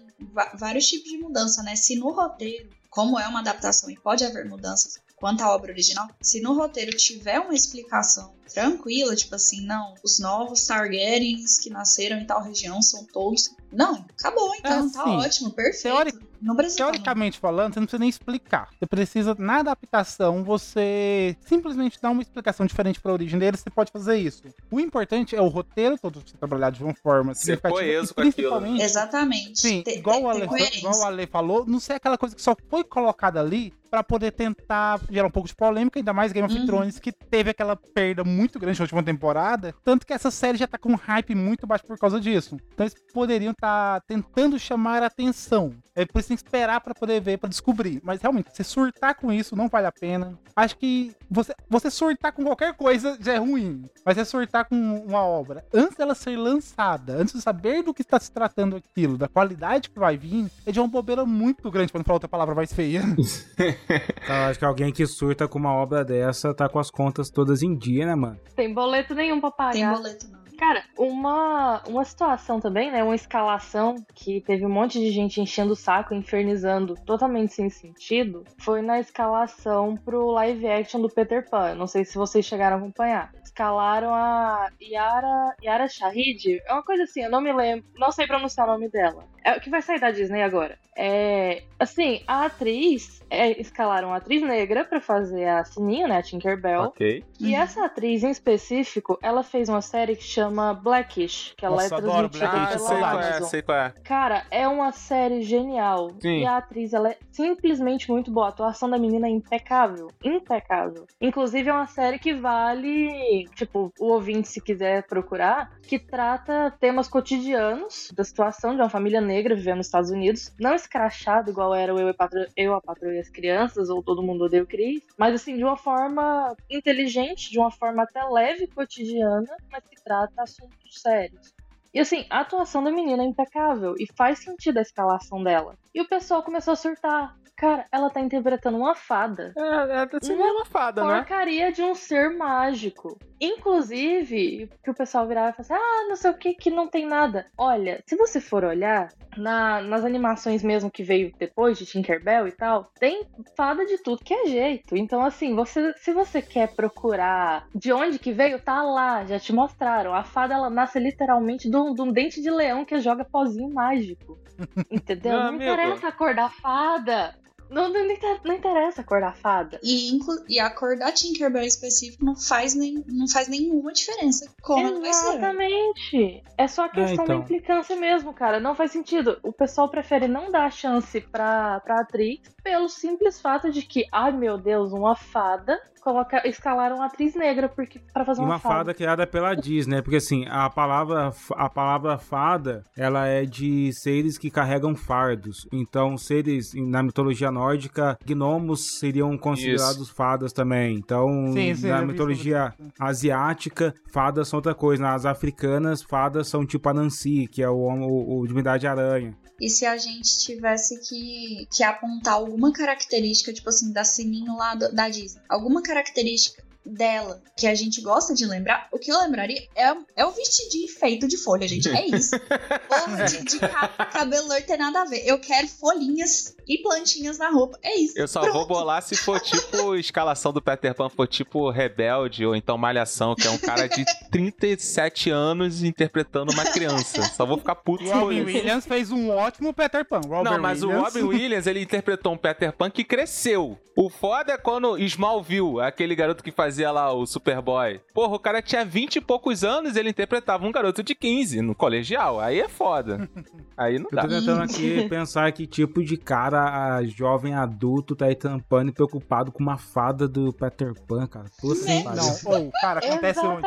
S5: vários tipos de mudança, né? Se no roteiro, como é uma adaptação e pode haver mudanças quanto à obra original, se no roteiro tiver uma explicação tranquila, tipo assim, não, os novos Targaryens que nasceram em tal região são todos. Não, acabou, então,
S3: É,
S5: tá
S3: sim.
S5: ótimo, perfeito.
S3: Teori-
S5: Não precisa.
S3: Teoricamente falando, você não precisa nem explicar. Você precisa, na adaptação, você simplesmente dar uma explicação diferente pra origem dele, você pode fazer isso. O importante é o roteiro todo ser trabalhado de uma forma
S7: Ser coeso com aquilo.
S3: principalmente,
S5: Exatamente.
S3: Sim, igual, o Ale, igual o Ale falou, não sei aquela coisa que só foi colocada ali pra poder tentar gerar um pouco de polêmica, ainda mais Game of
S5: Uhum.
S3: Thrones, que teve aquela perda muito grande na última temporada. Tanto que essa série já tá com um hype muito baixo por causa disso. Então eles poderiam estar tentando chamar a atenção. É por isso que tem que esperar pra poder ver, pra descobrir. Mas realmente, você surtar com isso não vale a pena. Acho que você, você surtar com qualquer coisa já é ruim. Mas é surtar com uma obra. Antes dela ser lançada, antes de saber do que está se tratando aquilo, da qualidade que vai vir, é de uma bobeira muito grande, pra não falar outra palavra mais feia. <laughs>
S4: Então, acho que alguém que surta com uma obra dessa tá com as contas todas em dia, né, mano?
S6: Tem boleto nenhum pra pagar.
S5: Tem boleto não.
S6: Cara, uma, uma situação também, né? Uma escalação que teve um monte de gente enchendo o saco, infernizando totalmente sem sentido, foi na escalação pro live action do Peter Pan. Não sei se vocês chegaram a acompanhar. Escalaram a Yara, Yara Shahid. É uma coisa assim, eu não me lembro, não sei pronunciar o nome dela. É o que vai sair da Disney agora. É, assim, a atriz, é, escalaram a atriz negra pra fazer a Sininho, né? A Tinkerbell.
S7: Ok.
S6: E essa atriz em específico, ela fez uma série que chama Blackish, que ela
S3: Nossa,
S6: é
S3: adoro
S6: transmitida
S3: Blackish,
S7: Ah,
S6: pela
S7: sei qual é, sei qual é.
S6: Cara, é uma série genial.
S7: Sim.
S6: E a atriz, ela é simplesmente muito boa. A atuação da menina é impecável. Impecável. Inclusive, é uma série que vale, tipo, o ouvinte, se quiser procurar, que trata temas cotidianos da situação de uma família negra vivendo nos Estados Unidos. Não escrachado, igual era o Eu, a Patro... Eu, a e as Crianças, ou Todo Mundo Odeia o Chris. Mas, assim, de uma forma inteligente, de uma forma até leve cotidiana, mas que trata assuntos sérios. E assim, a atuação da menina é impecável e faz sentido a escalação dela. E o pessoal começou a surtar. Cara, ela tá interpretando uma fada.
S7: É, é seria uma fada, né?
S6: Porcaria de um ser mágico. Inclusive, que o pessoal virava e falava assim: ah, não sei o que, que não tem nada. Olha, se você for olhar na- nas animações mesmo que veio depois de Tinkerbell e tal, tem fada de tudo que é jeito. Então, assim, você, se você quer procurar de onde que veio, tá lá, já te mostraram. A fada ela nasce literalmente de um, de um dente de leão que joga pozinho mágico. <laughs> Entendeu?
S7: Meu
S6: não
S7: amigo.
S6: interessa a cor da fada. Não, não, não inter- não interessa a cor da fada.
S5: E, e a cor da Tinkerbell em específico não faz, nem, não faz nenhuma diferença como ela vai ser.
S6: Exatamente. É só a questão da
S4: então.
S6: implicância mesmo, cara. Não faz sentido. O pessoal prefere não dar chance pra, pra atriz pelo simples fato de que, ai meu Deus, uma fada coloca, escalaram uma atriz negra porque, pra fazer
S4: E
S6: uma,
S4: uma fada criada pela Disney, né? Porque assim, a palavra, a palavra fada, ela é de seres que carregam fardos. Então, seres na mitologia nórdica, gnomos seriam considerados fadas também. Então,
S3: Sim, sim,
S4: na mitologia
S3: isso.
S4: asiática, fadas são outra coisa. Nas africanas, fadas são tipo a Nancy, que é o, o, o Divindade Aranha.
S5: E se a gente tivesse que, que apontar alguma característica, tipo assim, da Sininho lá do- da Disney, alguma característica dela que a gente gosta de lembrar, o que eu lembraria é, é o vestidinho feito de folha, gente. É isso. <laughs> Porra, de, de ca- cabelo loiro tem nada a ver. Eu quero folhinhas e plantinhas na roupa. É isso.
S7: Eu só
S5: Pronto.
S7: vou bolar se for <laughs> tipo escalação do Peter Pan, for tipo Rebelde ou então Malhação, que é um cara de 37 anos interpretando uma criança. Só vou ficar puto se for
S3: Robin. Williams fez um ótimo Peter Pan. Robert
S7: Não, mas
S3: Williams.
S7: o Robin Williams, ele interpretou um Peter Pan que cresceu. O foda é quando Smallville, aquele garoto que fazia lá o Superboy. Porra, o cara tinha 20 e poucos anos, ele interpretava um garoto de 15 no colegial. Aí é foda. <laughs> Aí não
S4: Eu
S7: dá.
S4: tô tentando aqui pensar que tipo de cara a jovem adulto tá aí tampando e preocupado com uma fada do Peter Pan, cara. Puta que.
S3: Não, ô, cara, acontece onde?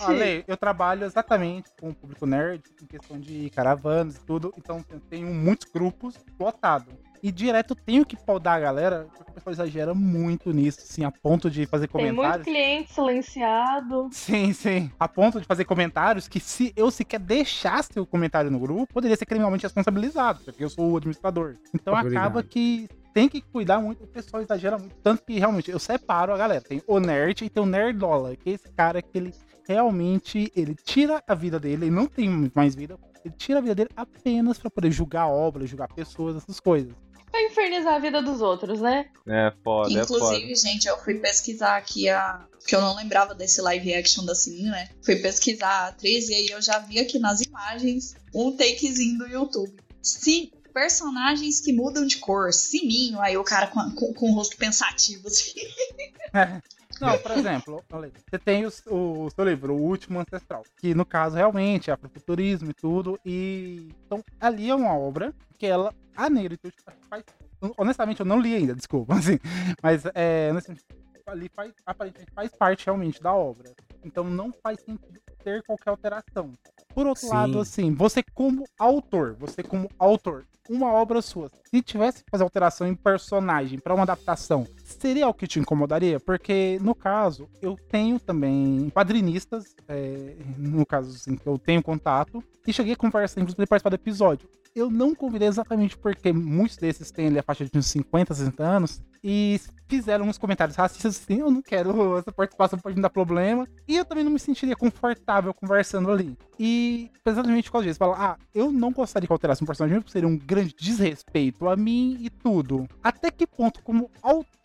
S3: Ale, eu trabalho exatamente com o público nerd, em questão de caravanas e tudo, então eu tenho muitos grupos lotados. E direto tenho que podar a galera, porque o pessoal exagera muito nisso, assim, a ponto de fazer
S6: Tem muito
S3: comentários.
S6: cliente silenciado.
S3: Sim, sim. A ponto de fazer comentários que se eu sequer deixasse o comentário no grupo, poderia ser criminalmente responsabilizado, porque eu sou o administrador. Então
S4: Obrigado.
S3: acaba que tem que cuidar muito, o pessoal exagera muito. Tanto que realmente eu separo a galera. Tem o nerd e tem o nerdola, que é esse cara que ele realmente ele tira a vida dele, ele não tem mais vida, ele tira a vida dele apenas pra poder julgar obras, julgar pessoas, essas coisas.
S6: Pra infernizar a vida dos outros, né?
S7: É foda, é foda.
S5: Inclusive, gente, eu fui pesquisar aqui a. Porque eu não lembrava desse live action da Sininho, né? Fui pesquisar a atriz e aí eu já vi aqui nas imagens um takezinho do YouTube. Sim, personagens que mudam de cor. Sininho, aí o cara com, com, com o rosto pensativo, assim. <laughs>
S3: Não, por exemplo, você tem o, o seu livro, O Último Ancestral, que no caso realmente é afrofuturismo e tudo, e então ali é uma obra que ela, a negritude faz honestamente, eu não li ainda, desculpa. <laughs> Assim, mas é, ali faz, aparentemente faz parte realmente da obra. Então não faz sentido ter qualquer alteração. Por outro Sim. lado, assim, você como autor, você como autor, uma obra sua, se tivesse que fazer alteração em personagem para uma adaptação, seria o que te incomodaria? Porque, no caso, eu tenho também quadrinistas, é, no caso, assim, que eu tenho contato, e cheguei a conversar, inclusive, participar do episódio. Eu não convidei exatamente porque muitos desses têm ali a faixa de uns 50, 60 anos, e fizeram uns comentários racistas assim, eu não quero, essa participação pode me dar problema. E eu também não me sentiria confortável conversando ali. E, exatamente por causa disso, fala, ah, eu não gostaria que alterasse um personagem, porque seria um grande desrespeito a mim e tudo. Até que ponto, como autor,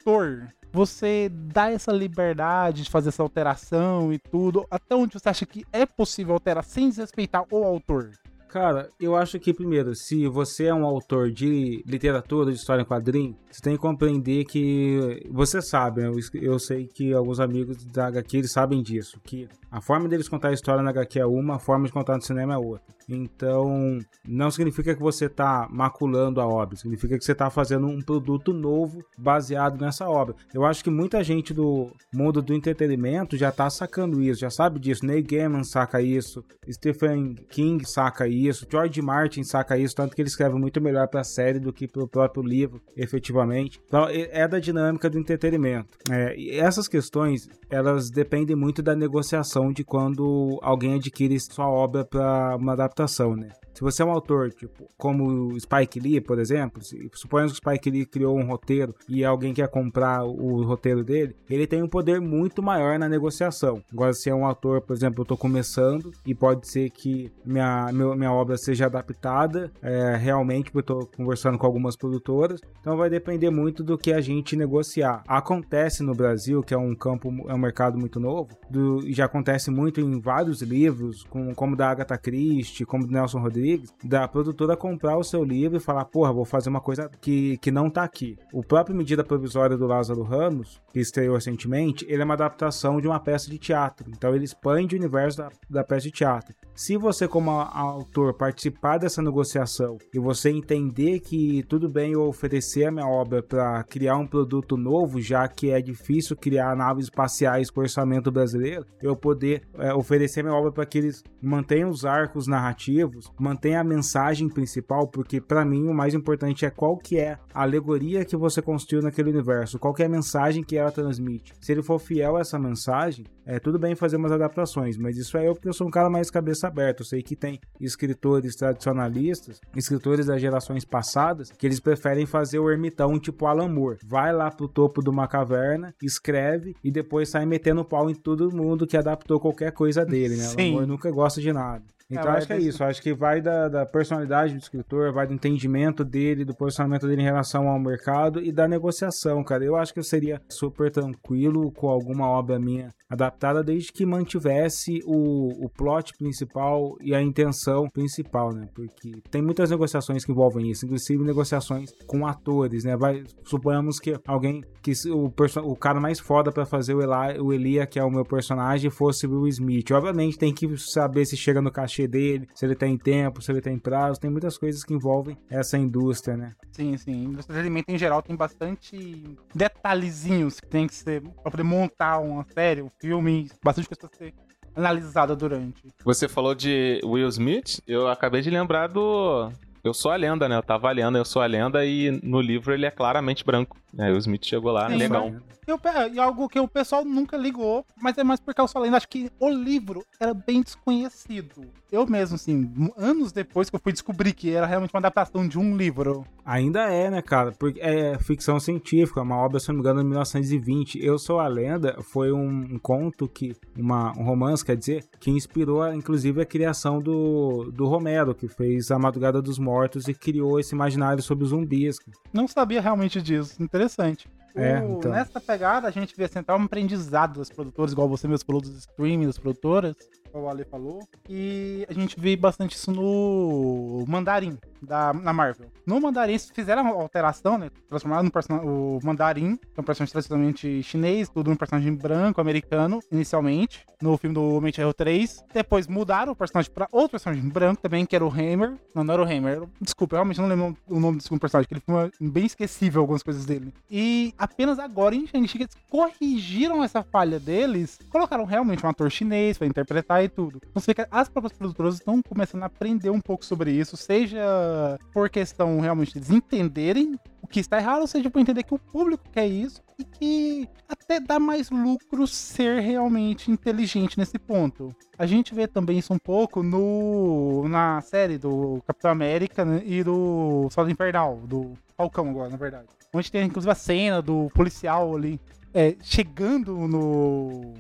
S3: você dá essa liberdade de fazer essa alteração e tudo, até onde você acha que é possível alterar sem desrespeitar o autor?
S4: Cara, eu acho que, primeiro, se você é um autor de literatura, de história em quadrinho, você tem que compreender que. Você sabe, né? eu, eu sei que alguns amigos da HQ eles sabem disso, que a forma deles contar a história na HQ é uma, a forma de contar no cinema é outra. Então, não significa que você está maculando a obra, significa que você está fazendo um produto novo baseado nessa obra. Eu acho que muita gente do mundo do entretenimento já está sacando isso, já sabe disso. Neil Gaiman saca isso, Stephen King saca isso, George Martin saca isso, tanto que ele escreve muito melhor para a série do que para o próprio livro, efetivamente. Então, é da dinâmica do entretenimento. É, essas questões, elas dependem muito da negociação de quando alguém adquire sua obra para uma adaptação, né? Se você é um autor, tipo, como o Spike Lee, por exemplo, se, suponhamos que o Spike Lee criou um roteiro e alguém quer comprar o roteiro dele, ele tem um poder muito maior na negociação. Agora, se é um autor, por exemplo, eu estou começando e pode ser que minha, minha, minha obra seja adaptada é, realmente, porque eu estou conversando com algumas produtoras, então vai depender muito do que a gente negociar. Acontece no Brasil, que é um campo, é um mercado muito novo, do, já acontece muito em vários livros, com, como da Agatha Christie, como do Nelson Rodrigues Da produtora comprar o seu livro e falar, porra, vou fazer uma coisa que, que não tá aqui. O próprio Medida Provisória do Lázaro Ramos, que estreou recentemente, ele é uma adaptação de uma peça de teatro. Então ele expande o universo da, da peça de teatro. Se você, como autor, participar dessa negociação e você entender que tudo bem eu oferecer a minha obra para criar um produto novo, já que é difícil criar naves espaciais com orçamento brasileiro, eu poder é, oferecer minha obra para que eles mantenham os arcos narrativos, mantenha a mensagem principal, porque para mim o mais importante é qual que é a alegoria que você construiu naquele universo, qual que é a mensagem que ela transmite. Se ele for fiel a essa mensagem, é tudo bem fazer umas adaptações, mas isso é eu porque eu sou um cara mais cabeça aberta. Eu sei que tem escritores tradicionalistas, escritores das gerações passadas, que eles preferem fazer o ermitão tipo Alan Moore. Vai lá pro topo de uma caverna, escreve e depois sai metendo pau em todo mundo que adaptou qualquer coisa dele, né? Sim. Alan Moore nunca gosta de nada. Então é, acho que é isso, acho que vai da, da, personalidade do escritor, vai do entendimento dele, do posicionamento dele em relação ao mercado e da negociação, cara. Eu acho que eu seria super tranquilo com alguma obra minha adaptada desde que mantivesse o, o plot principal e a intenção principal, né? Porque tem muitas negociações que envolvem isso, inclusive negociações com atores, né? Vai, suponhamos que alguém, que o, o cara mais foda para fazer o, Eli, o Elia, que é o meu personagem, fosse o Will Smith. Obviamente tem que saber se chega no cachê cachê dele, se ele tem tempo, se ele tem prazo, tem muitas coisas que envolvem essa indústria, né?
S3: Sim, sim. A indústria de alimento em geral tem bastante detalhezinhos que tem que ser pra poder montar uma série, um filme, bastante coisa pra ser analisada durante.
S7: Você falou de Will Smith, eu acabei de lembrar do eu sou a lenda, né? Eu tava lendo, eu sou a lenda e no livro ele é claramente branco. É, o Smith chegou lá, Sim, legal.
S3: Eu, e algo que o pessoal nunca ligou, mas é mais porque eu sou lendo. Acho que o livro era bem desconhecido. Eu mesmo, assim, anos depois que eu fui descobrir que era realmente uma adaptação de um livro.
S4: Ainda é, né, cara? Porque é ficção científica, uma obra, se não me engano, de 1920. Eu Sou a Lenda foi um, um conto que, uma, um romance, quer dizer, que inspirou, inclusive, a criação do, do Romero, que fez A Madrugada dos Mortos e criou esse imaginário sobre os zumbis.
S3: Não sabia realmente disso. Interessante. É, o, então. Nessa pegada, a gente vê assim, um aprendizado dos produtores, igual você mesmo falou dos streaming, das produtoras. O Ale falou. E a gente vê bastante isso no Mandarim, da, na Marvel. No Mandarim, eles fizeram alteração, né? Transformaram no personagem, o Mandarim, que é um personagem tradicionalmente chinês, tudo um personagem branco, americano, inicialmente, no filme do Homem de Ferro 3. Depois mudaram o personagem pra outro personagem branco também, que era o Hammer. Não, não era o Hammer. Desculpa, eu realmente não lembro o nome do segundo personagem, que ele foi bem esquecível algumas coisas dele. E apenas agora em Shang-Chi eles corrigiram essa falha deles, colocaram realmente um ator chinês pra interpretar e tudo. Então você vê as próprias produtoras estão começando a aprender um pouco sobre isso, seja por questão realmente de entenderem o que está errado, ou seja, por entender que o público quer isso e que até dá mais lucro ser realmente inteligente nesse ponto. A gente vê também isso um pouco no na série do Capitão América né, e do Soldado Infernal, do Falcão agora, na verdade. Onde tem inclusive a cena do policial ali é, chegando no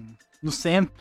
S3: no centro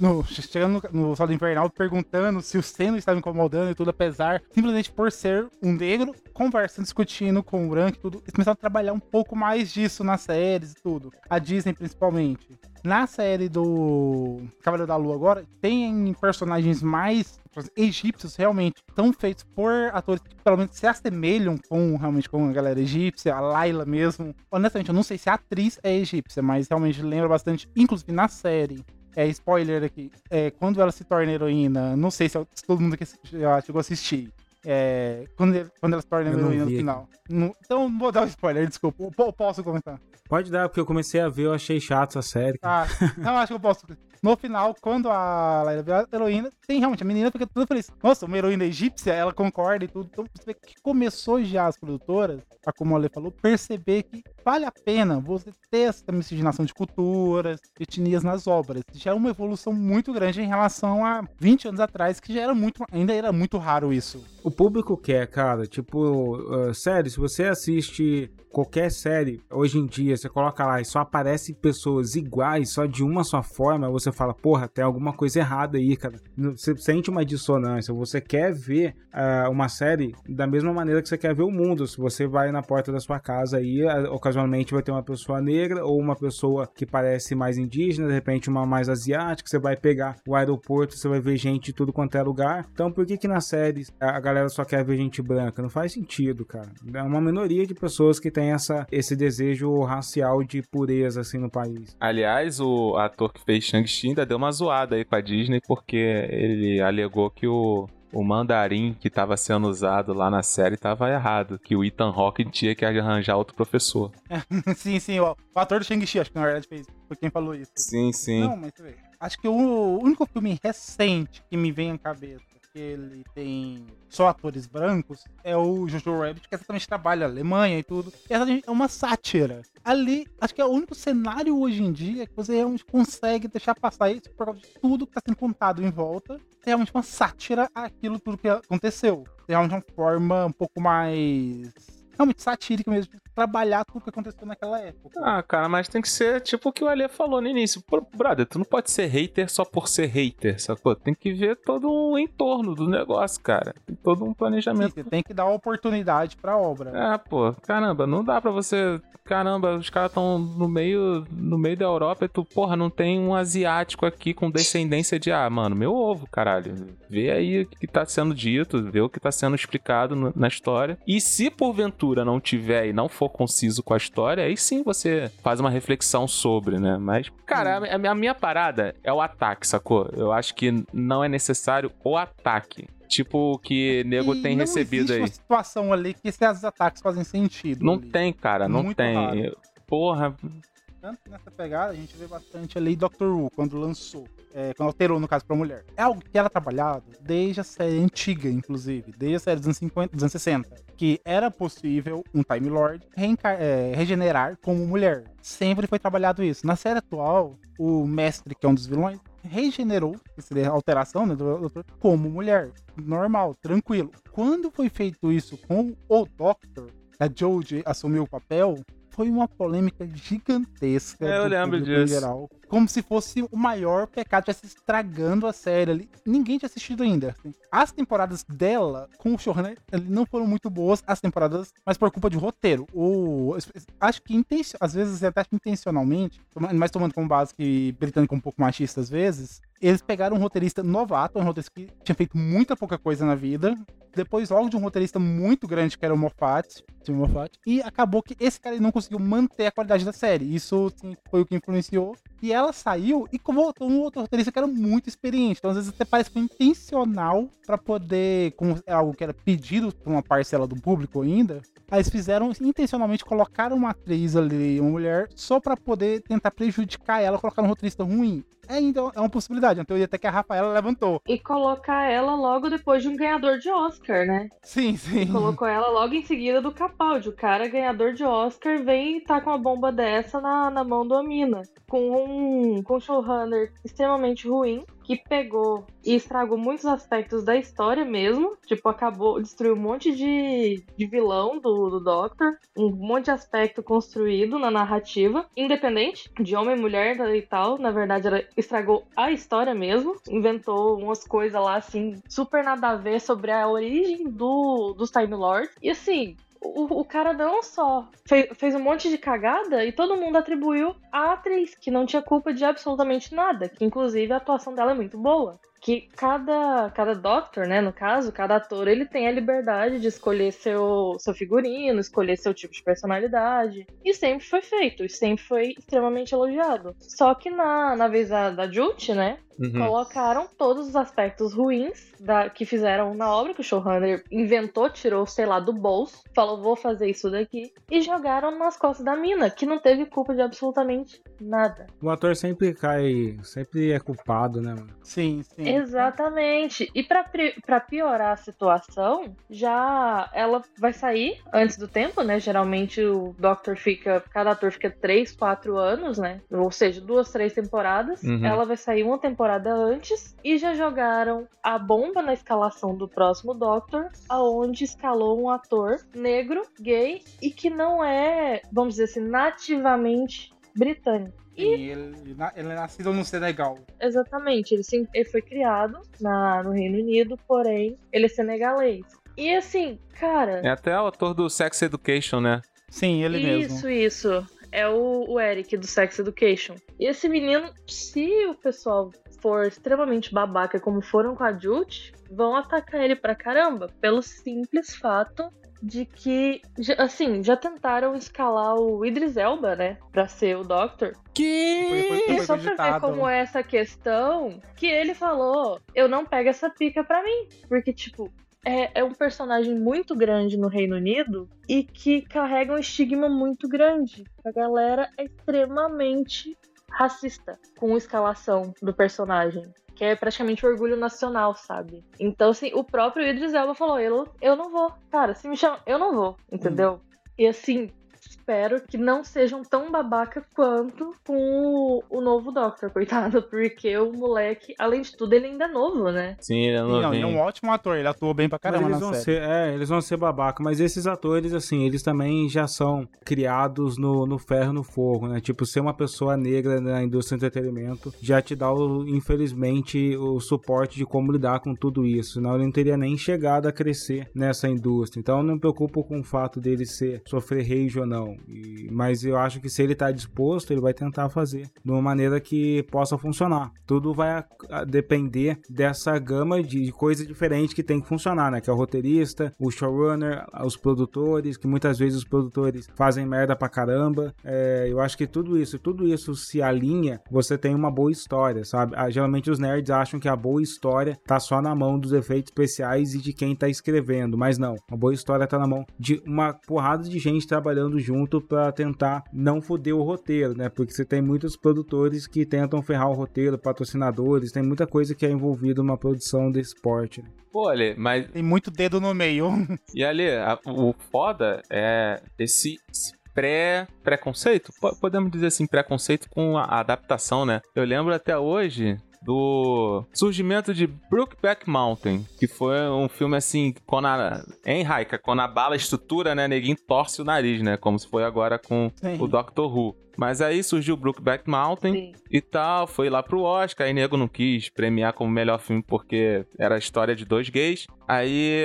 S3: no, chegando no, no Invernal perguntando se o Seno estava incomodando e tudo, apesar, simplesmente por ser um negro, conversando, discutindo com o branco e tudo. Eles começaram a trabalhar um pouco mais disso nas séries e tudo. A Disney, principalmente. Na série do Cavaleiro da Lua agora, tem personagens mais egípcios realmente tão feitos por atores que pelo menos se assemelham com realmente com a galera egípcia, a Laila mesmo. Honestamente, eu não sei se a atriz é egípcia, mas realmente lembra bastante, inclusive na série é, spoiler aqui. É, quando ela se torna heroína, não sei se, se todo mundo aqui já chegou a assistir. É, quando, quando ela se torna heroína no final. No, então, não vou dar o um spoiler, desculpa. Eu posso comentar.
S4: Pode dar, porque eu comecei a ver, eu achei chato essa série.
S3: Ah, não, acho que eu posso. No final, quando a Laila vira heroína, tem realmente a menina fica tudo feliz. Nossa, uma heroína egípcia, ela concorda e tudo. Então você vê que começou já as produtoras, a como a Ale falou, perceber que vale a pena você ter essa miscigenação de culturas, etnias nas obras. Já é uma evolução muito grande em relação a 20 anos atrás, que já era muito, ainda era muito raro isso.
S4: O público quer, cara, tipo, uh, sério, se você assiste qualquer série hoje em dia, você coloca lá e só aparecem pessoas iguais, só de uma só forma, você fala, porra, tem alguma coisa errada aí, cara. Você sente uma dissonância, você quer ver uh, uma série da mesma maneira que você quer ver o mundo. Se você vai na porta da sua casa aí, ocasionalmente vai ter uma pessoa negra ou uma pessoa que parece mais indígena, de repente uma mais asiática, você vai pegar o aeroporto, você vai ver gente de tudo quanto é lugar. Então por que que nas séries a galera só quer ver gente branca? Não faz sentido, cara. É uma minoria de pessoas que tem essa, esse desejo racial de pureza assim no país.
S7: Aliás, o ator que fez Shang-Chi ainda deu uma zoada aí com a Disney porque ele alegou que o o mandarim que estava sendo usado lá na série estava errado, que o Ethan Hawke tinha que arranjar outro professor. <laughs>
S3: sim, sim, o, o ator do Shang-Chi, acho que na verdade fez, foi quem falou isso.
S7: Sim, sim.
S3: Não, mas acho que o único filme recente que me vem à cabeça que ele tem só atores brancos é o Jojo Rabbit, que exatamente trabalha a Alemanha e tudo. E é uma sátira. Ali, acho que é o único cenário hoje em dia que você realmente consegue deixar passar isso por causa de tudo que está sendo contado em volta. É realmente uma sátira àquilo tudo que aconteceu. É realmente uma forma um pouco mais realmente satírica mesmo, de trabalhar tudo que aconteceu naquela época.
S7: Ah, cara, mas tem que ser tipo o que o Alê falou no início. Brother, tu não pode ser hater só por ser hater, sacou? Tem que ver todo um entorno do negócio, cara. Tem todo um planejamento. Sim,
S3: você tem que dar oportunidade pra obra.
S7: É, pô, caramba, não dá pra você. Caramba, os caras estão no meio, no meio da Europa e tu, porra, não tem um asiático aqui com descendência de. Ah, mano, meu ovo, caralho. Vê aí o que tá sendo dito, vê o que tá sendo explicado na história. E se porventura não tiver e não for conciso com a história, aí sim você faz uma reflexão sobre, né? Mas, cara, a, a minha parada é o ataque, sacou? Eu acho que não é necessário o ataque tipo que nego e tem
S3: não
S7: recebido aí.
S3: uma situação ali que esses ataques fazem sentido.
S7: Não
S3: ali.
S7: tem, cara, não
S3: Muito
S7: tem.
S3: raro.
S7: Porra.
S3: Tanto nessa pegada, a gente vê bastante ali Doctor Who, quando lançou. É, quando alterou, no caso, pra mulher. É algo que era trabalhado desde a série antiga, inclusive. Desde a série dos anos, 50, dos anos 60. Que era possível um Time Lord é, regenerar como mulher. Sempre foi trabalhado isso. Na série atual, o mestre, que é um dos vilões, regenerou, que seria a alteração, né, do doutor, como mulher. Normal, tranquilo. Quando foi feito isso com o Doctor, a Jodie assumiu o papel, foi uma polêmica gigantesca.
S7: É, eu lembro disso.
S3: Geral, como se fosse o maior pecado, estivesse estragando a série ali. Ninguém tinha assistido ainda. assim. As temporadas dela, com o showrunner, não foram muito boas, as temporadas, mas por culpa de roteiro. O, acho que, intencio- às vezes, até intencionalmente, mas tomando como base que britânico é um pouco machista às vezes, eles pegaram um roteirista novato, um roteirista que tinha feito muita pouca coisa na vida, depois logo de um roteirista muito grande que era o Moffat, Moffat, e acabou que esse cara não conseguiu manter a qualidade da série. Isso sim, foi o que influenciou. E ela saiu e voltou um outro roteirista que era muito experiente. Então às vezes até parece que foi intencional para poder, com algo que era pedido por uma parcela do público ainda, Aí eles fizeram intencionalmente colocar uma atriz ali, uma mulher, só para poder tentar prejudicar ela, colocar um roteirista ruim. É, então, é uma possibilidade, uma teoria até que a Rafaela levantou.
S6: E colocar ela logo depois de um ganhador de Oscar, né?
S3: Sim, sim.
S6: E colocou ela logo em seguida do Capaldi. O cara ganhador de Oscar vem e tá com uma bomba dessa na, na mão do Amina. Com um, com um showrunner extremamente ruim que pegou e estragou muitos aspectos da história mesmo. Tipo, acabou, destruiu um monte de, de vilão do, do Doctor, um monte de aspecto construído na narrativa, independente de homem mulher e tal. Na verdade, ela estragou a história mesmo, inventou umas coisas lá assim, super nada a ver sobre a origem do, dos Time Lords. E assim, o, o, cara não só fez, fez, um monte de cagada e todo mundo atribuiu à atriz, que não tinha culpa de absolutamente nada, que inclusive a atuação dela é muito boa. Que cada, cada Doctor, né, no caso, cada ator, ele tem a liberdade de escolher seu, seu figurino, escolher seu tipo de personalidade. E sempre foi feito, e sempre foi extremamente elogiado. Só que na, na vez da, da Jute, né, Uhum. Colocaram todos os aspectos ruins da, que fizeram na obra, que o showrunner inventou, tirou, sei lá, do bolso, falou, vou fazer isso daqui, e jogaram nas costas da mina, que não teve culpa de absolutamente nada.
S4: O ator sempre cai, sempre é culpado, né?
S3: Sim, sim.
S6: Exatamente. E pra, pra piorar a situação, já ela vai sair antes do tempo, né? Geralmente o Doctor fica, cada ator fica 3, 4 anos, né? Ou seja, duas, três temporadas. Uhum. Ela vai sair uma temporada temporada antes e já jogaram a bomba na escalação do próximo Doctor, aonde escalou um ator negro, gay e que não é, vamos dizer assim, nativamente britânico.
S3: E ele, ele é nascido no Senegal.
S6: Exatamente, ele, sim, ele foi criado na, no Reino Unido, porém ele é senegalês. E assim, cara.
S7: É até o autor do Sex Education, né?
S3: Sim, ele
S6: isso,
S3: mesmo.
S6: Isso, isso. É o, o Eric do Sex Education. E esse menino, se o pessoal for extremamente babaca como foram com a Jute, vão atacar ele pra caramba, pelo simples fato de que, assim, já tentaram escalar o Idris Elba, né, pra ser o Doctor.
S4: Que?
S6: E só pra ver como é essa questão, que ele falou, eu não pego essa pica pra mim. Porque, tipo, é, é, um personagem muito grande no Reino Unido e que carrega um estigma muito grande. A galera é extremamente racista com a escalação do personagem. Que é praticamente orgulho nacional, sabe? Então, assim, o próprio Idris Elba falou: eu, eu não vou. Cara, se me chama, eu não vou, entendeu? Hum. E assim, espero que não sejam tão babaca quanto com o, o, novo Doctor, coitado, porque o moleque, além de tudo, ele ainda é novo, né?
S7: Sim, ele é novo. Não,
S3: ele é um ótimo ator, ele atuou bem pra caramba
S4: eles
S3: na
S4: vão
S3: série.
S4: Ser, é, eles vão ser babaca, mas esses atores, assim, eles também já são criados no, no ferro no fogo, né? Tipo, ser uma pessoa negra na indústria do entretenimento já te dá, o, infelizmente, o suporte de como lidar com tudo isso, senão ele não teria nem chegado a crescer nessa indústria. Então, eu não me preocupo com o fato dele ser, sofrer rage ou não. E, mas eu acho que se ele está disposto, ele vai tentar fazer de uma maneira que possa funcionar. Tudo vai depender dessa gama de coisas diferentes que tem que funcionar, né? Que é o roteirista, o showrunner, os produtores, que muitas vezes os produtores fazem merda pra caramba. É, eu acho que tudo isso, tudo isso se alinha, você tem uma boa história, sabe? Ah, geralmente os nerds acham que a boa história tá só na mão dos efeitos especiais e de quem tá escrevendo, mas não. A boa história tá na mão de uma porrada de gente trabalhando junto para tentar não foder o roteiro, né? Porque você tem muitos produtores que tentam ferrar o roteiro, patrocinadores, tem muita coisa que é envolvida numa produção desse esporte. Né?
S7: Pô, Ale, mas.
S3: Tem muito dedo no meio. <laughs>
S7: E ali, a, o foda é esse, esse pré preconceito, podemos dizer assim, preconceito com a adaptação, né? Eu lembro até hoje do surgimento de Brookback Mountain, que foi um filme assim, quando a, em Raika, quando a bala estrutura, né, neguinho torce o nariz, né, como se foi agora com Sim. o Doctor Who. Mas aí surgiu Brookback Mountain Sim. e tal, foi lá pro Oscar, aí nego não quis premiar como melhor filme porque era a história de dois gays. Aí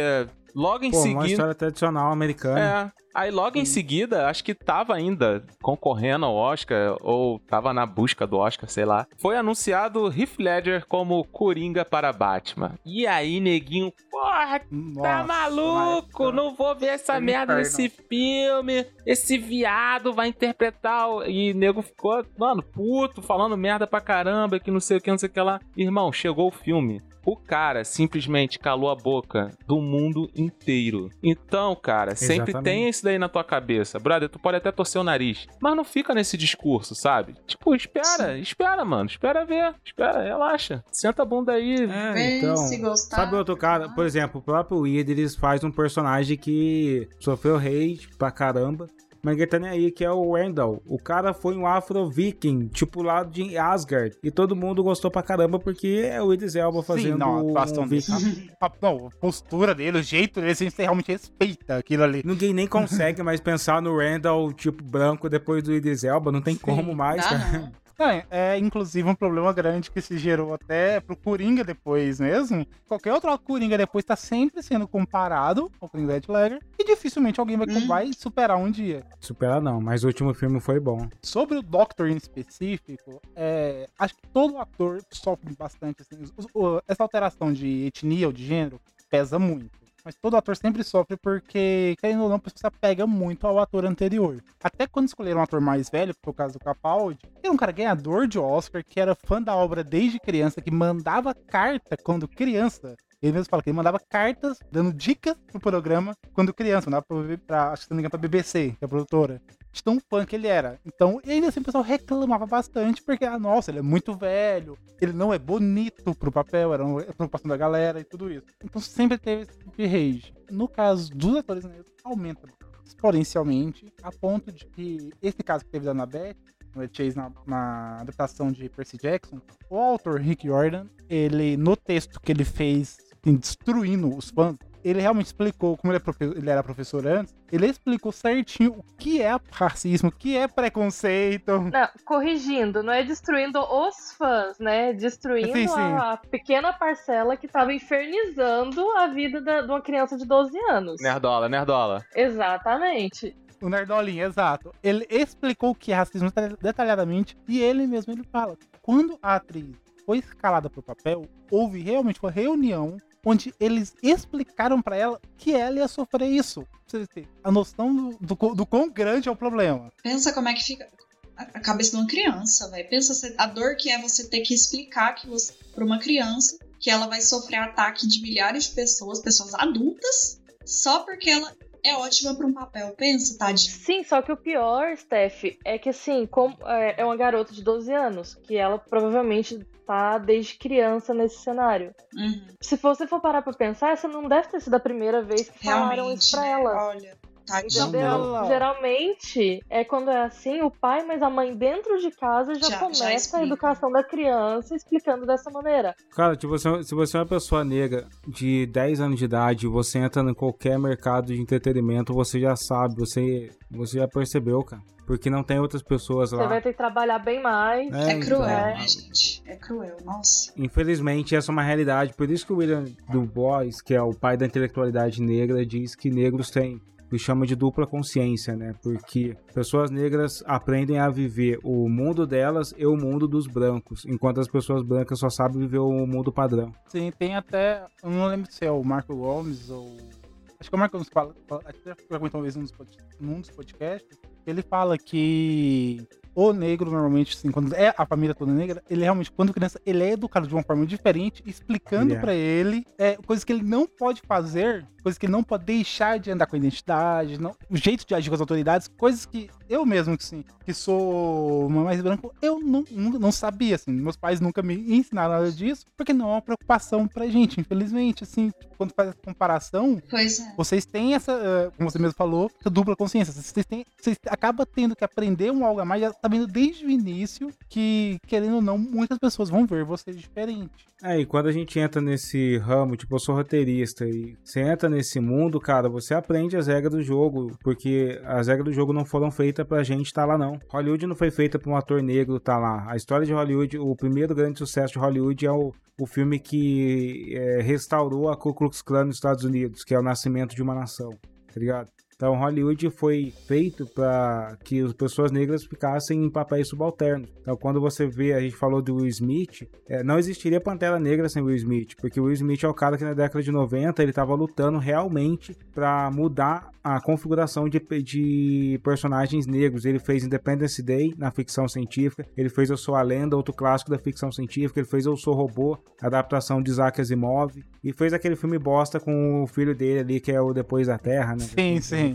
S7: logo em
S4: Pô, uma
S7: seguida.
S4: história tradicional americana.
S7: É. Aí logo em seguida, acho que tava ainda concorrendo ao Oscar, ou tava na busca do Oscar, sei lá. Foi anunciado Heath Ledger como Coringa para Batman. E aí, neguinho, porra, tá
S3: Nossa,
S7: maluco?
S3: mas-
S7: Não vou ver essa
S3: um
S7: merda nesse filme. Esse viado vai interpretar. o- E nego ficou, mano, puto, falando merda pra caramba, que não sei o que, não sei o que lá. Irmão, chegou o filme. O cara simplesmente calou a boca do mundo inteiro. Então, cara, sempre
S4: Exatamente.
S7: tem isso daí na tua cabeça. Brother, tu pode até torcer o nariz, mas não fica nesse discurso, sabe? Tipo, espera, espera, mano. Espera ver. Espera, relaxa. Senta a bunda aí.
S4: É,
S5: Vê
S4: então.
S5: se gostar.
S4: Sabe outro cara? Por exemplo, o próprio Idris faz um personagem que sofreu hate pra caramba. Mas ninguém tá nem aí, que é o Randall. O cara foi um afro-viking, tipo lá de Asgard. E todo mundo gostou pra caramba porque é o Idris Elba fazendo
S3: Sim, não,
S4: um viking.
S3: A, não, a postura dele, o jeito dele, assim, você realmente respeita aquilo ali.
S4: Ninguém nem consegue <laughs> mais pensar no Randall, tipo, branco depois do Idris Elba. Não tem como mais, cara.
S5: Não.
S3: É, é, inclusive um problema grande que se gerou até pro Coringa depois mesmo. Qualquer outro Coringa depois tá sempre sendo comparado ao Coringa Red Ledger e dificilmente alguém vai,
S5: Hum.
S3: vai superar um dia.
S4: Supera não, mas o último filme foi bom.
S3: Sobre o Doctor em específico, é, acho que todo ator sofre bastante. assim, essa alteração de etnia ou de gênero pesa muito. Mas todo ator sempre sofre porque, querendo ou não, a pessoa se apega muito ao ator anterior. Até quando escolheram um ator mais velho, que foi o caso do Capaldi, era um cara ganhador de Oscar, que era fã da obra desde criança, que mandava carta quando criança. Ele mesmo fala que ele mandava cartas dando dicas pro programa quando criança, mandava pra, pra, acho que se não me engano, pra BBC, que é a produtora de tão fã que ele era. Então, ainda assim o pessoal reclamava bastante, porque, ah, nossa, ele é muito velho, ele não é bonito pro papel, era uma preocupação da galera e tudo isso. Então sempre teve esse tipo de rage. No caso dos atores negros, aumenta exponencialmente, a ponto de que esse caso que teve da Annabeth, no Chase na, na adaptação de Percy Jackson, o autor Rick Jordan, ele, no texto que ele fez, assim, destruindo os fãs, ele realmente explicou, como ele, é profe- ele era professor antes, ele explicou certinho o que é racismo, o que é preconceito.
S6: Não, corrigindo, não é destruindo os fãs, né? Destruindo
S3: Sim, sim.
S6: a pequena parcela que tava infernizando a vida da- de uma criança de 12 anos.
S7: Nerdola, nerdola.
S6: Exatamente.
S3: O Nerdolinho, exato. Ele explicou o que é racismo detalha- detalhadamente e ele mesmo ele fala. Quando a atriz foi escalada pro papel, houve realmente uma reunião onde eles explicaram pra ela que ela ia sofrer isso. Pra vocês a noção do, do, do quão grande é o problema.
S5: Pensa como é que fica a cabeça de uma criança, velho. Pensa a dor que é você ter que explicar que você, pra uma criança que ela vai sofrer ataque de milhares de pessoas, pessoas adultas, só porque ela é ótima pra um papel. Pensa, tadinho.
S6: Sim, só que o pior, Steph, é que assim, como é, é uma garota de 12 anos, que ela provavelmente tá desde criança nesse cenário.
S5: Uhum.
S6: Se você for parar pra pensar, essa não deve ter sido a primeira vez que falaram
S5: Realmente.
S6: isso pra
S5: né?
S6: ela.
S5: Olha,
S3: Não.
S6: Geralmente é quando é assim, o pai, mas a mãe dentro de casa já,
S5: Já- já
S6: começa a
S5: explica.
S6: educação da criança explicando dessa maneira.
S4: Cara, tipo, se se você é uma pessoa negra de 10 anos de idade, você entra em qualquer mercado de entretenimento, você já sabe, você, você já percebeu, cara. Porque não tem outras pessoas
S6: Você
S4: lá.
S6: vai ter que trabalhar bem mais.
S4: É,
S5: É cruel,
S4: então.
S5: né, gente? É cruel, nossa.
S4: Infelizmente, essa é uma realidade. Por isso que o William Du Bois, que é o pai da intelectualidade negra, diz que negros têm que chama de dupla consciência, né? Porque pessoas negras aprendem a viver o mundo delas e o mundo dos brancos, enquanto as pessoas brancas só sabem viver o mundo padrão.
S3: Sim, tem até. Eu não lembro se é o Marco Gomes ou. Acho que é o Marco Gomes fala. Até perguntou uma vez num dos podcasts. Ele fala que o negro, normalmente, assim, quando é a família toda negra, ele realmente, quando criança, ele é educado de uma forma diferente, explicando
S4: é.
S3: pra ele é, coisas que ele não pode fazer, coisas que ele não pode deixar de andar com a identidade, não, o jeito de agir com as autoridades, coisas que eu mesmo, que, assim, que sou mais branco, eu não, não, sabia, assim, meus pais nunca me ensinaram nada disso, porque não é uma preocupação pra gente, infelizmente, assim, quando faz essa comparação,
S5: Pois é.
S3: vocês têm essa, eh, como você mesmo falou, essa dupla consciência. Vocês, têm, vocês acabam tendo que aprender um algo a mais, já tá vendo desde o início que, querendo ou não, muitas pessoas vão ver vocês diferente.
S4: É, e quando a gente entra nesse ramo, tipo, eu sou roteirista, e você entra nesse mundo, cara, você aprende as regras do jogo, porque as regras do jogo não foram feitas feita pra gente estar tá lá, não. Hollywood não foi feita pra um ator negro estar tá lá. A história de Hollywood, o primeiro grande sucesso de Hollywood é o, o filme que é, restaurou a Ku Klux Klan nos Estados Unidos, que é o Nascimento de uma Nação, tá ligado? Então, Hollywood foi feito para que as pessoas negras ficassem em papéis subalternos. Então, quando você vê, a gente falou do Will Smith, é, não existiria Pantera Negra sem Will Smith, porque Will Smith é o cara que na década de 90 ele estava lutando realmente para mudar a configuração de, de personagens negros. Ele fez Independence Day na ficção científica, ele fez Eu Sou a Lenda, outro clássico da ficção científica, ele fez Eu Sou Robô, adaptação de Isaac Asimov, e fez aquele filme bosta com o filho dele ali, que é o Depois da Terra, né?
S3: Sim, sim.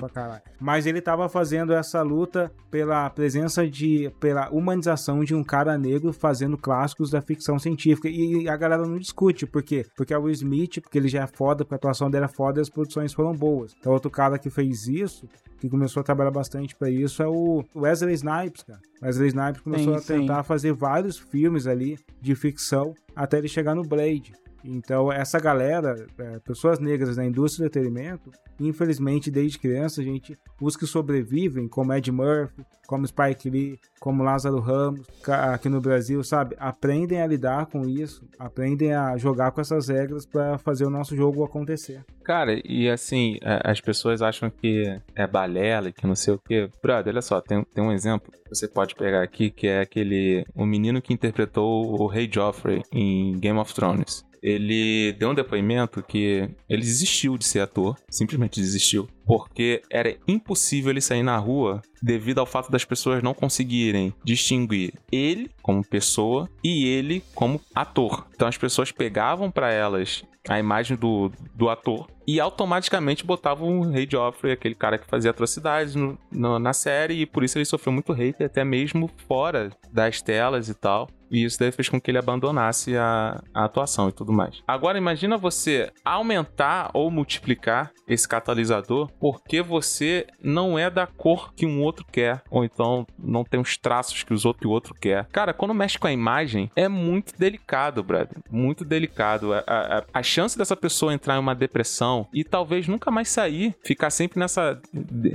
S4: Mas ele estava fazendo essa luta pela presença de. pela humanização de um cara negro fazendo clássicos da ficção científica. E a galera não discute, por quê? Porque é o Smith, porque ele já é foda, porque a atuação dele é foda e as produções foram boas. Então, outro cara que fez isso, que começou a trabalhar bastante para isso, é o Wesley Snipes, cara. Wesley Snipes começou sim, a tentar sim. fazer vários filmes ali de ficção até ele chegar no Blade. Então, essa galera, é, pessoas negras na indústria do entretenimento, infelizmente, desde criança, a gente, os que sobrevivem, como Ed Murphy, como Spike Lee, como Lázaro Ramos, aqui no Brasil, sabe? Aprendem a lidar com isso, aprendem a jogar com essas regras para fazer o nosso jogo acontecer.
S7: Cara, e assim, as pessoas acham que é balela, que não sei o quê. Brother, olha só, tem, tem um exemplo que você pode pegar aqui, que é aquele. O menino que interpretou o Rei Joffrey em Game of Thrones ele deu um depoimento que ele desistiu de ser ator, simplesmente desistiu, porque era impossível ele sair na rua devido ao fato das pessoas não conseguirem distinguir ele como pessoa e ele como ator. Então as pessoas pegavam para elas a imagem do, do ator e automaticamente botavam o Rei Joffrey, aquele cara que fazia atrocidades no, no, na série, e por isso ele sofreu muito hate até mesmo fora das telas e tal. E isso daí fez com que ele abandonasse a, a atuação e tudo mais. Agora imagina você aumentar ou multiplicar esse catalisador porque você não é da cor que um outro quer, ou então não tem os traços que os outro, que o outro quer. Cara, quando mexe com a imagem, é muito delicado, brother. Muito delicado. A, a, a chance dessa pessoa entrar em uma depressão e talvez nunca mais sair, ficar sempre nessa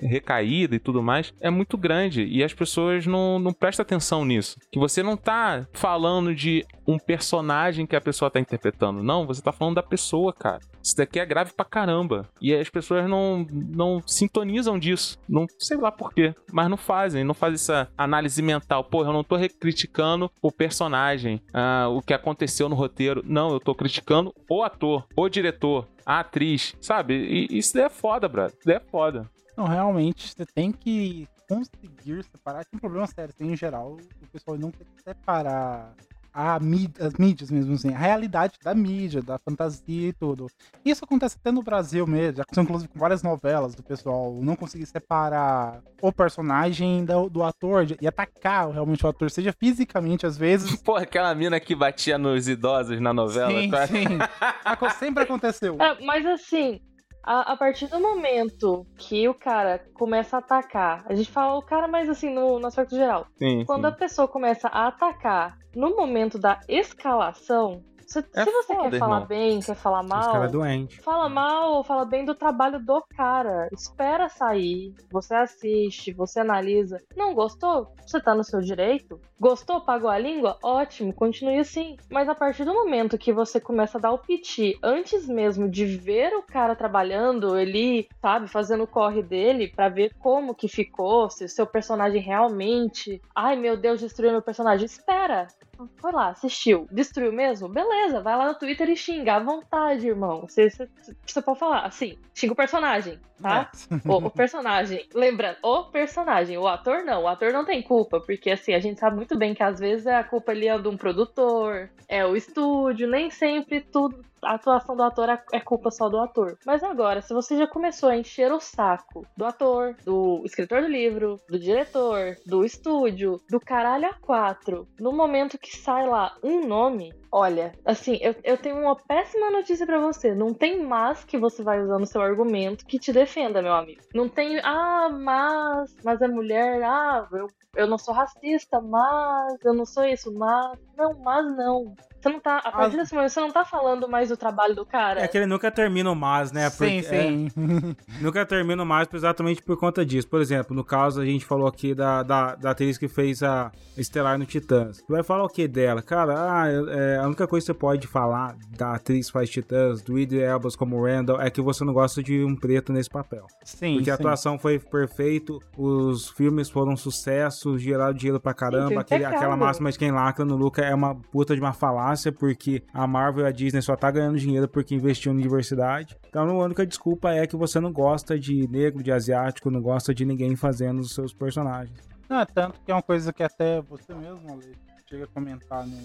S7: recaída e tudo mais, é muito grande. E as pessoas não, não prestam atenção nisso. Que você não tá falando de um personagem que a pessoa tá interpretando. Não, você tá falando da pessoa, cara. Isso daqui é grave pra caramba. E as pessoas não, não sintonizam disso. Não sei lá por quê, mas não fazem. Não fazem essa análise mental. Pô, eu não tô criticando o personagem, ah, o que aconteceu no roteiro. Não, eu tô criticando o ator, o diretor, a atriz, sabe? E isso daí é foda, brother. Isso daí é foda.
S3: Não, realmente, você tem que conseguir separar. Tem um problema sério, tem em geral, pessoal não quer separar a mídia, as mídias mesmo, assim, a realidade da mídia, da fantasia e tudo. Isso acontece até no Brasil mesmo, já aconteceu inclusive com várias novelas do pessoal não conseguir separar o personagem do, do ator e atacar realmente o ator, seja fisicamente às vezes. <laughs>
S7: Pô, aquela mina que batia nos idosos na novela.
S3: Sim, cara. sim. Sempre aconteceu.
S6: É, mas assim, a, a, partir do momento que o cara começa a atacar, a gente fala o cara, mas assim, no, no aspecto geral.
S7: Sim,
S6: quando
S7: sim.
S6: a pessoa começa a atacar no momento da escalação, se, é se você foda, quer irmão. falar bem, quer falar mal,
S4: é doente.
S6: fala mal ou fala bem do trabalho do cara. Espera sair, você assiste, você analisa. Não gostou? Você tá no seu direito. Gostou? Pagou a língua? Ótimo, continue assim. Mas a partir do momento que você começa a dar o piti antes mesmo de ver o cara trabalhando, ele, sabe, fazendo o corre dele para ver como que ficou, se o seu personagem realmente. Ai meu Deus, destruiu meu personagem. Espera, foi lá, assistiu, destruiu mesmo? Beleza, vai lá no Twitter e xinga à vontade, irmão. Você, você, você pode falar assim, xinga o personagem, tá? É. O, o, personagem. Lembrando, o personagem, o ator não. O ator não tem culpa, porque assim, a gente sabe muito bem que às vezes é a culpa ali é de um produtor, é o estúdio, nem sempre tudo a atuação do ator é, é culpa só do ator. Mas agora, se você já começou a encher o saco do ator, do escritor do livro, do diretor, do estúdio, do caralho a quatro, no momento que sai lá um nome, olha, assim, eu, eu tenho uma péssima notícia para você. Não tem mas que você vai usar no seu argumento que te defenda, meu amigo. Não tem, ah, mas, mas é mulher, ah, eu, eu não sou racista, mas eu não sou isso, mas. Não, mas não Você não tá. A partir desse momento, você não tá falando mais do trabalho do cara.
S4: É que ele nunca termina o mais, né?
S3: sim, sim.
S4: É, nunca termina o mais exatamente por conta disso. Por exemplo, no caso, a gente falou aqui da, da, da atriz que fez a Estelar no Titãs. Tu vai falar o que dela? Cara, ah, é, a única coisa que você pode falar da atriz que faz Titãs, do Idris Elba como Randall, é que você não gosta de um preto nesse papel.
S3: Sim,
S4: Porque a
S3: sim.
S4: atuação foi perfeito, os filmes foram um sucesso, geraram dinheiro pra caramba.
S6: Sim,
S4: Aquele,
S6: impecável.
S4: aquela máxima de quem lacra no Luca é uma puta de uma falácia, porque a Marvel e a Disney só tá ganhando dinheiro porque investiu em diversidade. Então a única desculpa é que você não gosta de negro, de asiático, não gosta de ninguém fazendo os seus personagens.
S3: Não, é tanto que é uma coisa que até você mesmo, Ale, chega a comentar no,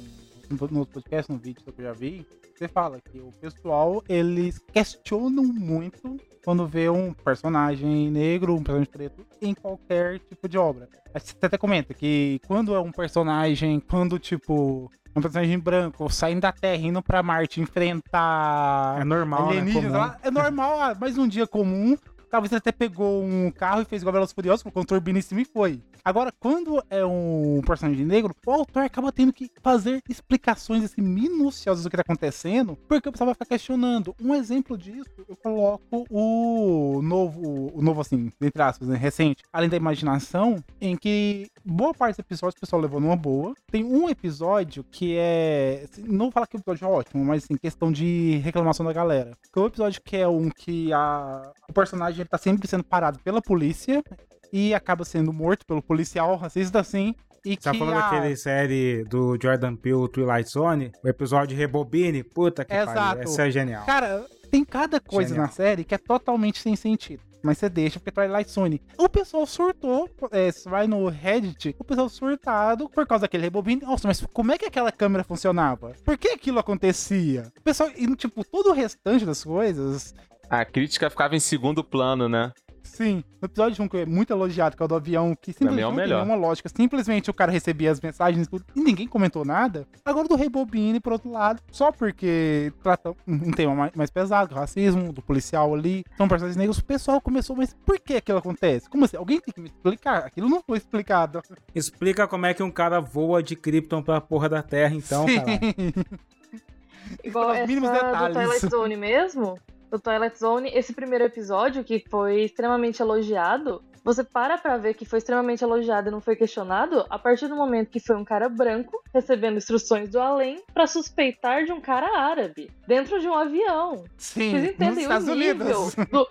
S3: no, podcast, no vídeo que eu já vi. Você fala que o pessoal, eles questionam muito quando vê um personagem negro, um personagem preto em qualquer tipo de obra. Você até comenta que quando é um personagem, quando tipo um personagem branco saindo da Terra indo pra Marte enfrentar
S4: É normal, né?
S3: alienígenas lá, é normal, ah, mais um dia comum. Talvez até pegou um carro e fez igual Velozes e Furiosos, colocou um turbina em cima e foi. Agora, quando é um personagem negro, o autor acaba tendo que fazer explicações assim, minuciosas do que tá acontecendo, porque o pessoal vai ficar questionando. Um exemplo disso, eu coloco o novo, o novo assim, entre aspas, né, recente, Além da Imaginação, em que boa parte dos episódios o pessoal levou numa boa. Tem um episódio que é. assim, Não vou falar que o episódio é ótimo, mas assim, questão de reclamação da galera. Que é o episódio que é um que a, o personagem ele tá sempre sendo parado pela polícia e acaba sendo morto pelo policial racista assim. E
S4: Você
S3: que
S4: tá falando
S3: a...
S4: daquele série do Jordan Peele, Twilight Zone? O episódio Rebobine? Puta que
S3: Exato.
S4: pariu. Essa é genial.
S3: Cara, tem cada coisa
S4: Genial.
S3: na série que é totalmente sem sentido. Mas você deixa porque é Twilight Zone. O pessoal surtou, é, você vai no Reddit, o pessoal surtado por causa daquele rebobine. Nossa, mas como é que aquela câmera funcionava? Por que aquilo acontecia? O pessoal, e, tipo, todo o restante das coisas,
S7: A crítica ficava em segundo plano, né?
S3: Sim, no episódio 1 que é muito elogiado, que é o do avião, que simplesmente
S7: é o
S3: não tem nenhuma lógica. Simplesmente o cara recebia as mensagens e tudo, e ninguém comentou nada. Agora do Rebobine, por outro lado, só porque trata um tema mais, mais pesado, do racismo, do policial ali, são personagens negros, o pessoal começou, mas por que aquilo acontece? Como assim? Alguém tem que me explicar? Aquilo não foi explicado.
S4: Explica como é que um cara voa de Krypton pra porra da Terra, então,
S3: Sim.
S4: cara. <laughs>
S6: Igual
S3: Pelos mínimos
S6: essa
S3: detalhes.
S6: do Twilight Zone mesmo. Do Twilight Zone, esse primeiro episódio, que foi extremamente elogiado, você para pra ver que foi extremamente elogiado e não foi questionado a partir do momento que foi um cara branco recebendo instruções do além pra suspeitar de um cara árabe dentro de um avião.
S3: Sim,
S6: Vocês
S3: nos
S6: entendem
S3: Estados
S6: o nível
S3: Unidos.
S6: do-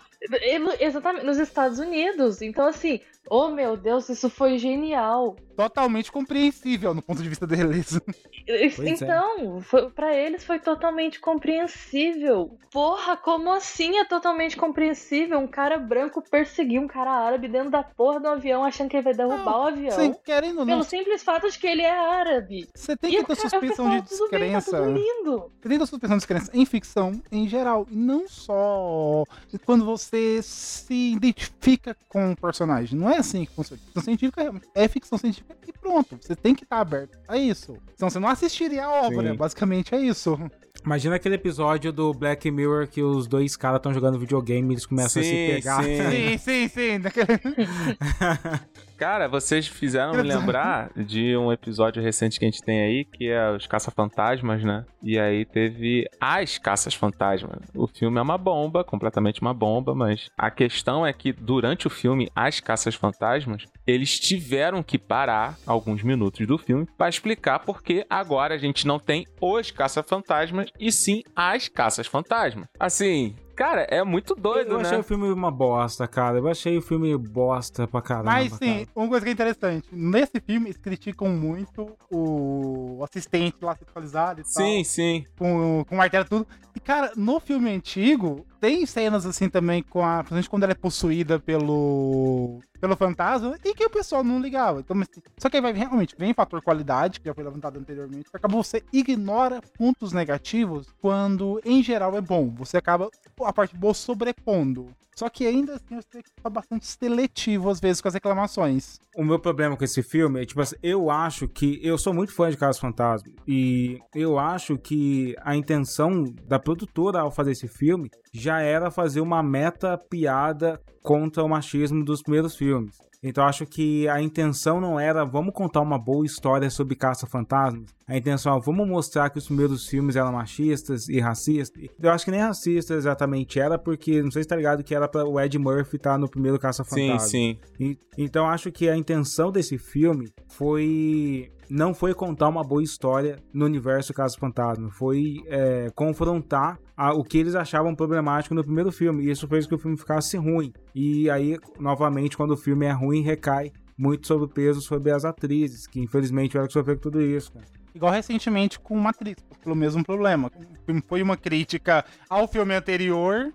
S6: exatamente, nos Estados Unidos. Então, assim, oh meu Deus, isso foi genial.
S3: Totalmente compreensível no ponto de vista deles. <laughs>
S4: É.
S6: então, foi, para eles foi totalmente compreensível. Porra, como assim é totalmente compreensível? Um cara branco perseguir um cara árabe dentro da porra do avião achando que ele vai derrubar o avião.
S3: Sim, querendo ou não,
S6: Pelo simples fato de que ele é árabe.
S3: você tem
S6: E
S3: que
S6: o
S3: ter
S6: cara-
S3: suspeição de
S6: o bem, tá
S3: descrença.
S6: tudo lindo.
S3: Você tem da suspensão de descrença em ficção em geral, e não só quando você se identifica com um personagem. Não é assim que funciona. Ficção científica realmente é ficção científica e pronto. Você tem que estar aberto a isso. Senão você não assistiria a obra.
S4: Sim.
S3: Basicamente é isso.
S4: Imagina aquele episódio do Black Mirror que os dois caras estão jogando videogame e eles começam a se
S7: Sim,
S4: pegar.
S7: sim.
S3: Sim, sim, sim. <laughs>
S7: Cara, vocês fizeram me lembrar de um episódio recente que a gente tem aí, que é os Caça-Fantasmas, né? E aí teve As Caças-Fantasmas. O filme é uma bomba, completamente uma bomba, mas a questão é que durante o filme As Caças-Fantasmas, eles tiveram que parar alguns minutos do filme pra explicar porque agora a gente não tem os Caça-Fantasmas e sim as Caças-Fantasmas. Assim, cara, é muito doido,
S4: Eu
S7: né?
S4: achei o filme uma bosta, cara. Eu achei o filme bosta pra caramba.
S3: Mas sim,
S4: cara.
S3: uma coisa que é interessante. Nesse filme, eles criticam muito o assistente lá sexualizado e tal.
S7: Sim, sim.
S3: com, com martelo e tudo. E, cara, no filme antigo, tem cenas assim também com a. Principalmente quando ela é possuída pelo. pelo fantasma, e que o pessoal não ligava. Então, mas, só que aí vai realmente, vem fator qualidade, que já foi levantado anteriormente, que acaba você ignora pontos negativos quando, em geral, é bom. Você acaba a parte boa sobrepondo. Só que ainda assim você tem que ficar bastante seletivo, às vezes, com as reclamações.
S4: O meu problema com esse filme é, tipo assim, eu acho que. Eu sou muito fã de Casos Fantasma. E eu acho que a intenção da produtora ao fazer esse filme já era fazer uma meta piada contra o machismo dos primeiros filmes. Então acho que a intenção não era vamos contar uma boa história sobre caça-fantasmas. A intenção é vamos mostrar que os primeiros filmes eram machistas e racistas. Eu acho que nem racista exatamente era, porque não sei se tá ligado que era para o Ed Murphy estar tá no primeiro caça-fantasma.
S7: Sim, sim.
S4: E, então acho que a intenção desse filme foi não foi contar uma boa história no universo Caso Fantasma, foi é, confrontar a, o que eles achavam problemático no primeiro filme, e isso fez com que o filme ficasse ruim. E aí, novamente, quando o filme é ruim, recai muito sobre o peso sobre as atrizes, que infelizmente tiveram que sofrer tudo isso. Cara.
S3: Igual recentemente com Matrix, pelo mesmo problema. Foi uma crítica ao filme anterior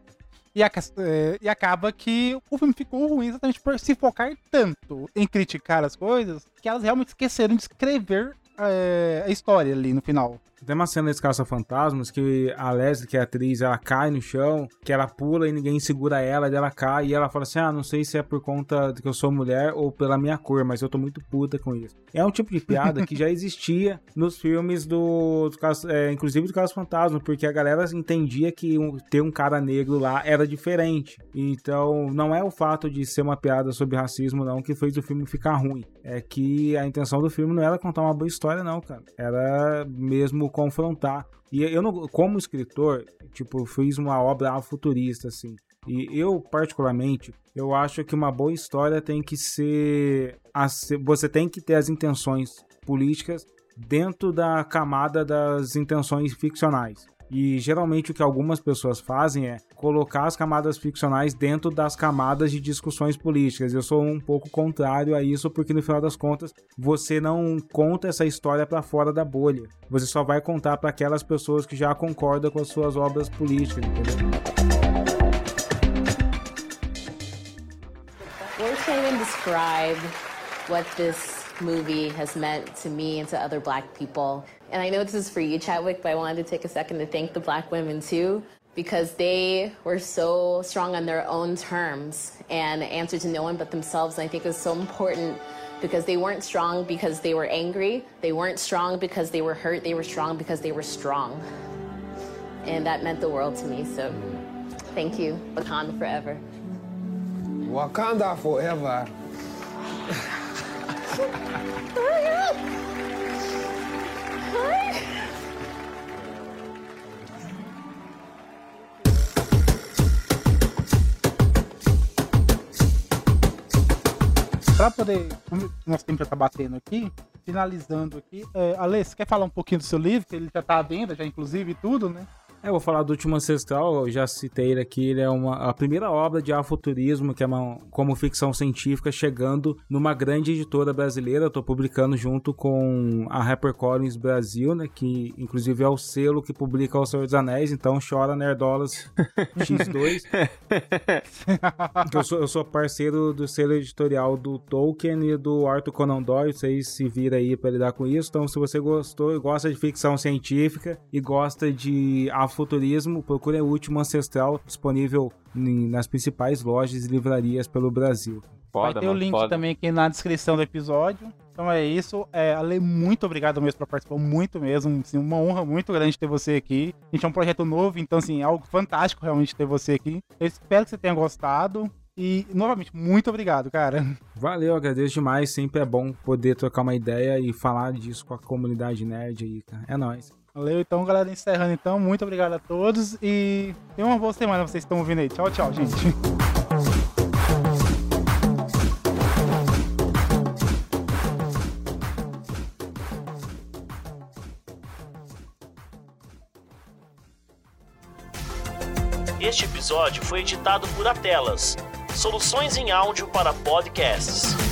S3: e, a, é, e, acaba que o filme ficou ruim exatamente por se focar tanto em criticar as coisas que elas realmente esqueceram de escrever é, a história ali no final.
S4: Tem uma cena desse Caça-Fantasmas que a Leslie, que é atriz, ela cai no chão, que ela pula e ninguém segura ela, e ela cai e ela fala assim: Ah, não sei se é por conta de que eu sou mulher ou pela minha cor, mas eu tô muito puta com isso. É um tipo de piada que já existia nos filmes do, do é, inclusive do Caça-Fantasmas, porque a galera entendia que um, ter um cara negro lá era diferente. Então, não é o fato de ser uma piada sobre racismo, não, que fez o filme ficar ruim. É que a intenção do filme não era contar uma boa história, não, cara. Era mesmo confrontar. E eu, não, como escritor, tipo, fiz uma obra futurista, assim. E eu, particularmente, eu acho que uma boa história tem que ser. Você tem que ter as intenções políticas dentro da camada das intenções ficcionais. E geralmente o que algumas pessoas fazem é colocar as camadas ficcionais dentro das camadas de discussões políticas. Eu sou um pouco contrário a isso, porque no final das contas você não conta essa história para fora da bolha. Você só vai contar para aquelas pessoas que já concordam com as suas obras políticas, entendeu?
S8: What can you describe what this movie has meant to me and to other black people. And I know this is for you, Chadwick, but I wanted to take a second to thank the black women too, because they were so strong on their own terms and answered to no one but themselves. And I think it was so important because they weren't strong because they were angry. They weren't strong because they were hurt. They were strong because they were strong. And that meant the world to me. So thank you. Wakanda forever.
S9: Wakanda forever.
S3: Para poder, nosso tempo já tá batendo aqui, finalizando aqui, é, você quer falar um pouquinho do seu livro, que ele já tá à venda, já inclusive e tudo, né?
S4: É, eu vou falar do Último Ancestral, eu já citei ele aqui, ele é uma, a primeira obra de afuturismo, que é uma, como ficção científica, chegando numa grande editora brasileira. Eu tô publicando junto com a HarperCollins Brasil, né, que inclusive é o selo que publica O Senhor dos Anéis, então chora Nerdolas X2. <laughs> eu, sou, eu sou parceiro do selo editorial do Tolkien e do Arthur Conan Doyle, vocês se viram aí para lidar com isso. Então, se você gostou e gosta de ficção científica e gosta de Futurismo, procure o Último Ancestral, disponível nas principais lojas e livrarias pelo Brasil.
S3: Foda, Vai ter mano, o link foda. também aqui na descrição do episódio. Então é isso. É, Ale, muito obrigado mesmo por participar, muito mesmo. Assim, uma honra muito grande ter você aqui. A gente é um projeto novo, então assim, é algo fantástico realmente ter você aqui. Eu espero que você tenha gostado. E, novamente, muito obrigado, cara.
S4: Valeu, agradeço demais. Sempre é bom poder trocar uma ideia e falar disso com a comunidade nerd aí, cara. É nóis.
S3: Valeu, então, galera, encerrando então. Muito obrigado a todos e tenham uma boa semana vocês estão ouvindo aí. Tchau, tchau, gente.
S2: Este episódio foi editado por Atelas, soluções em áudio para podcasts.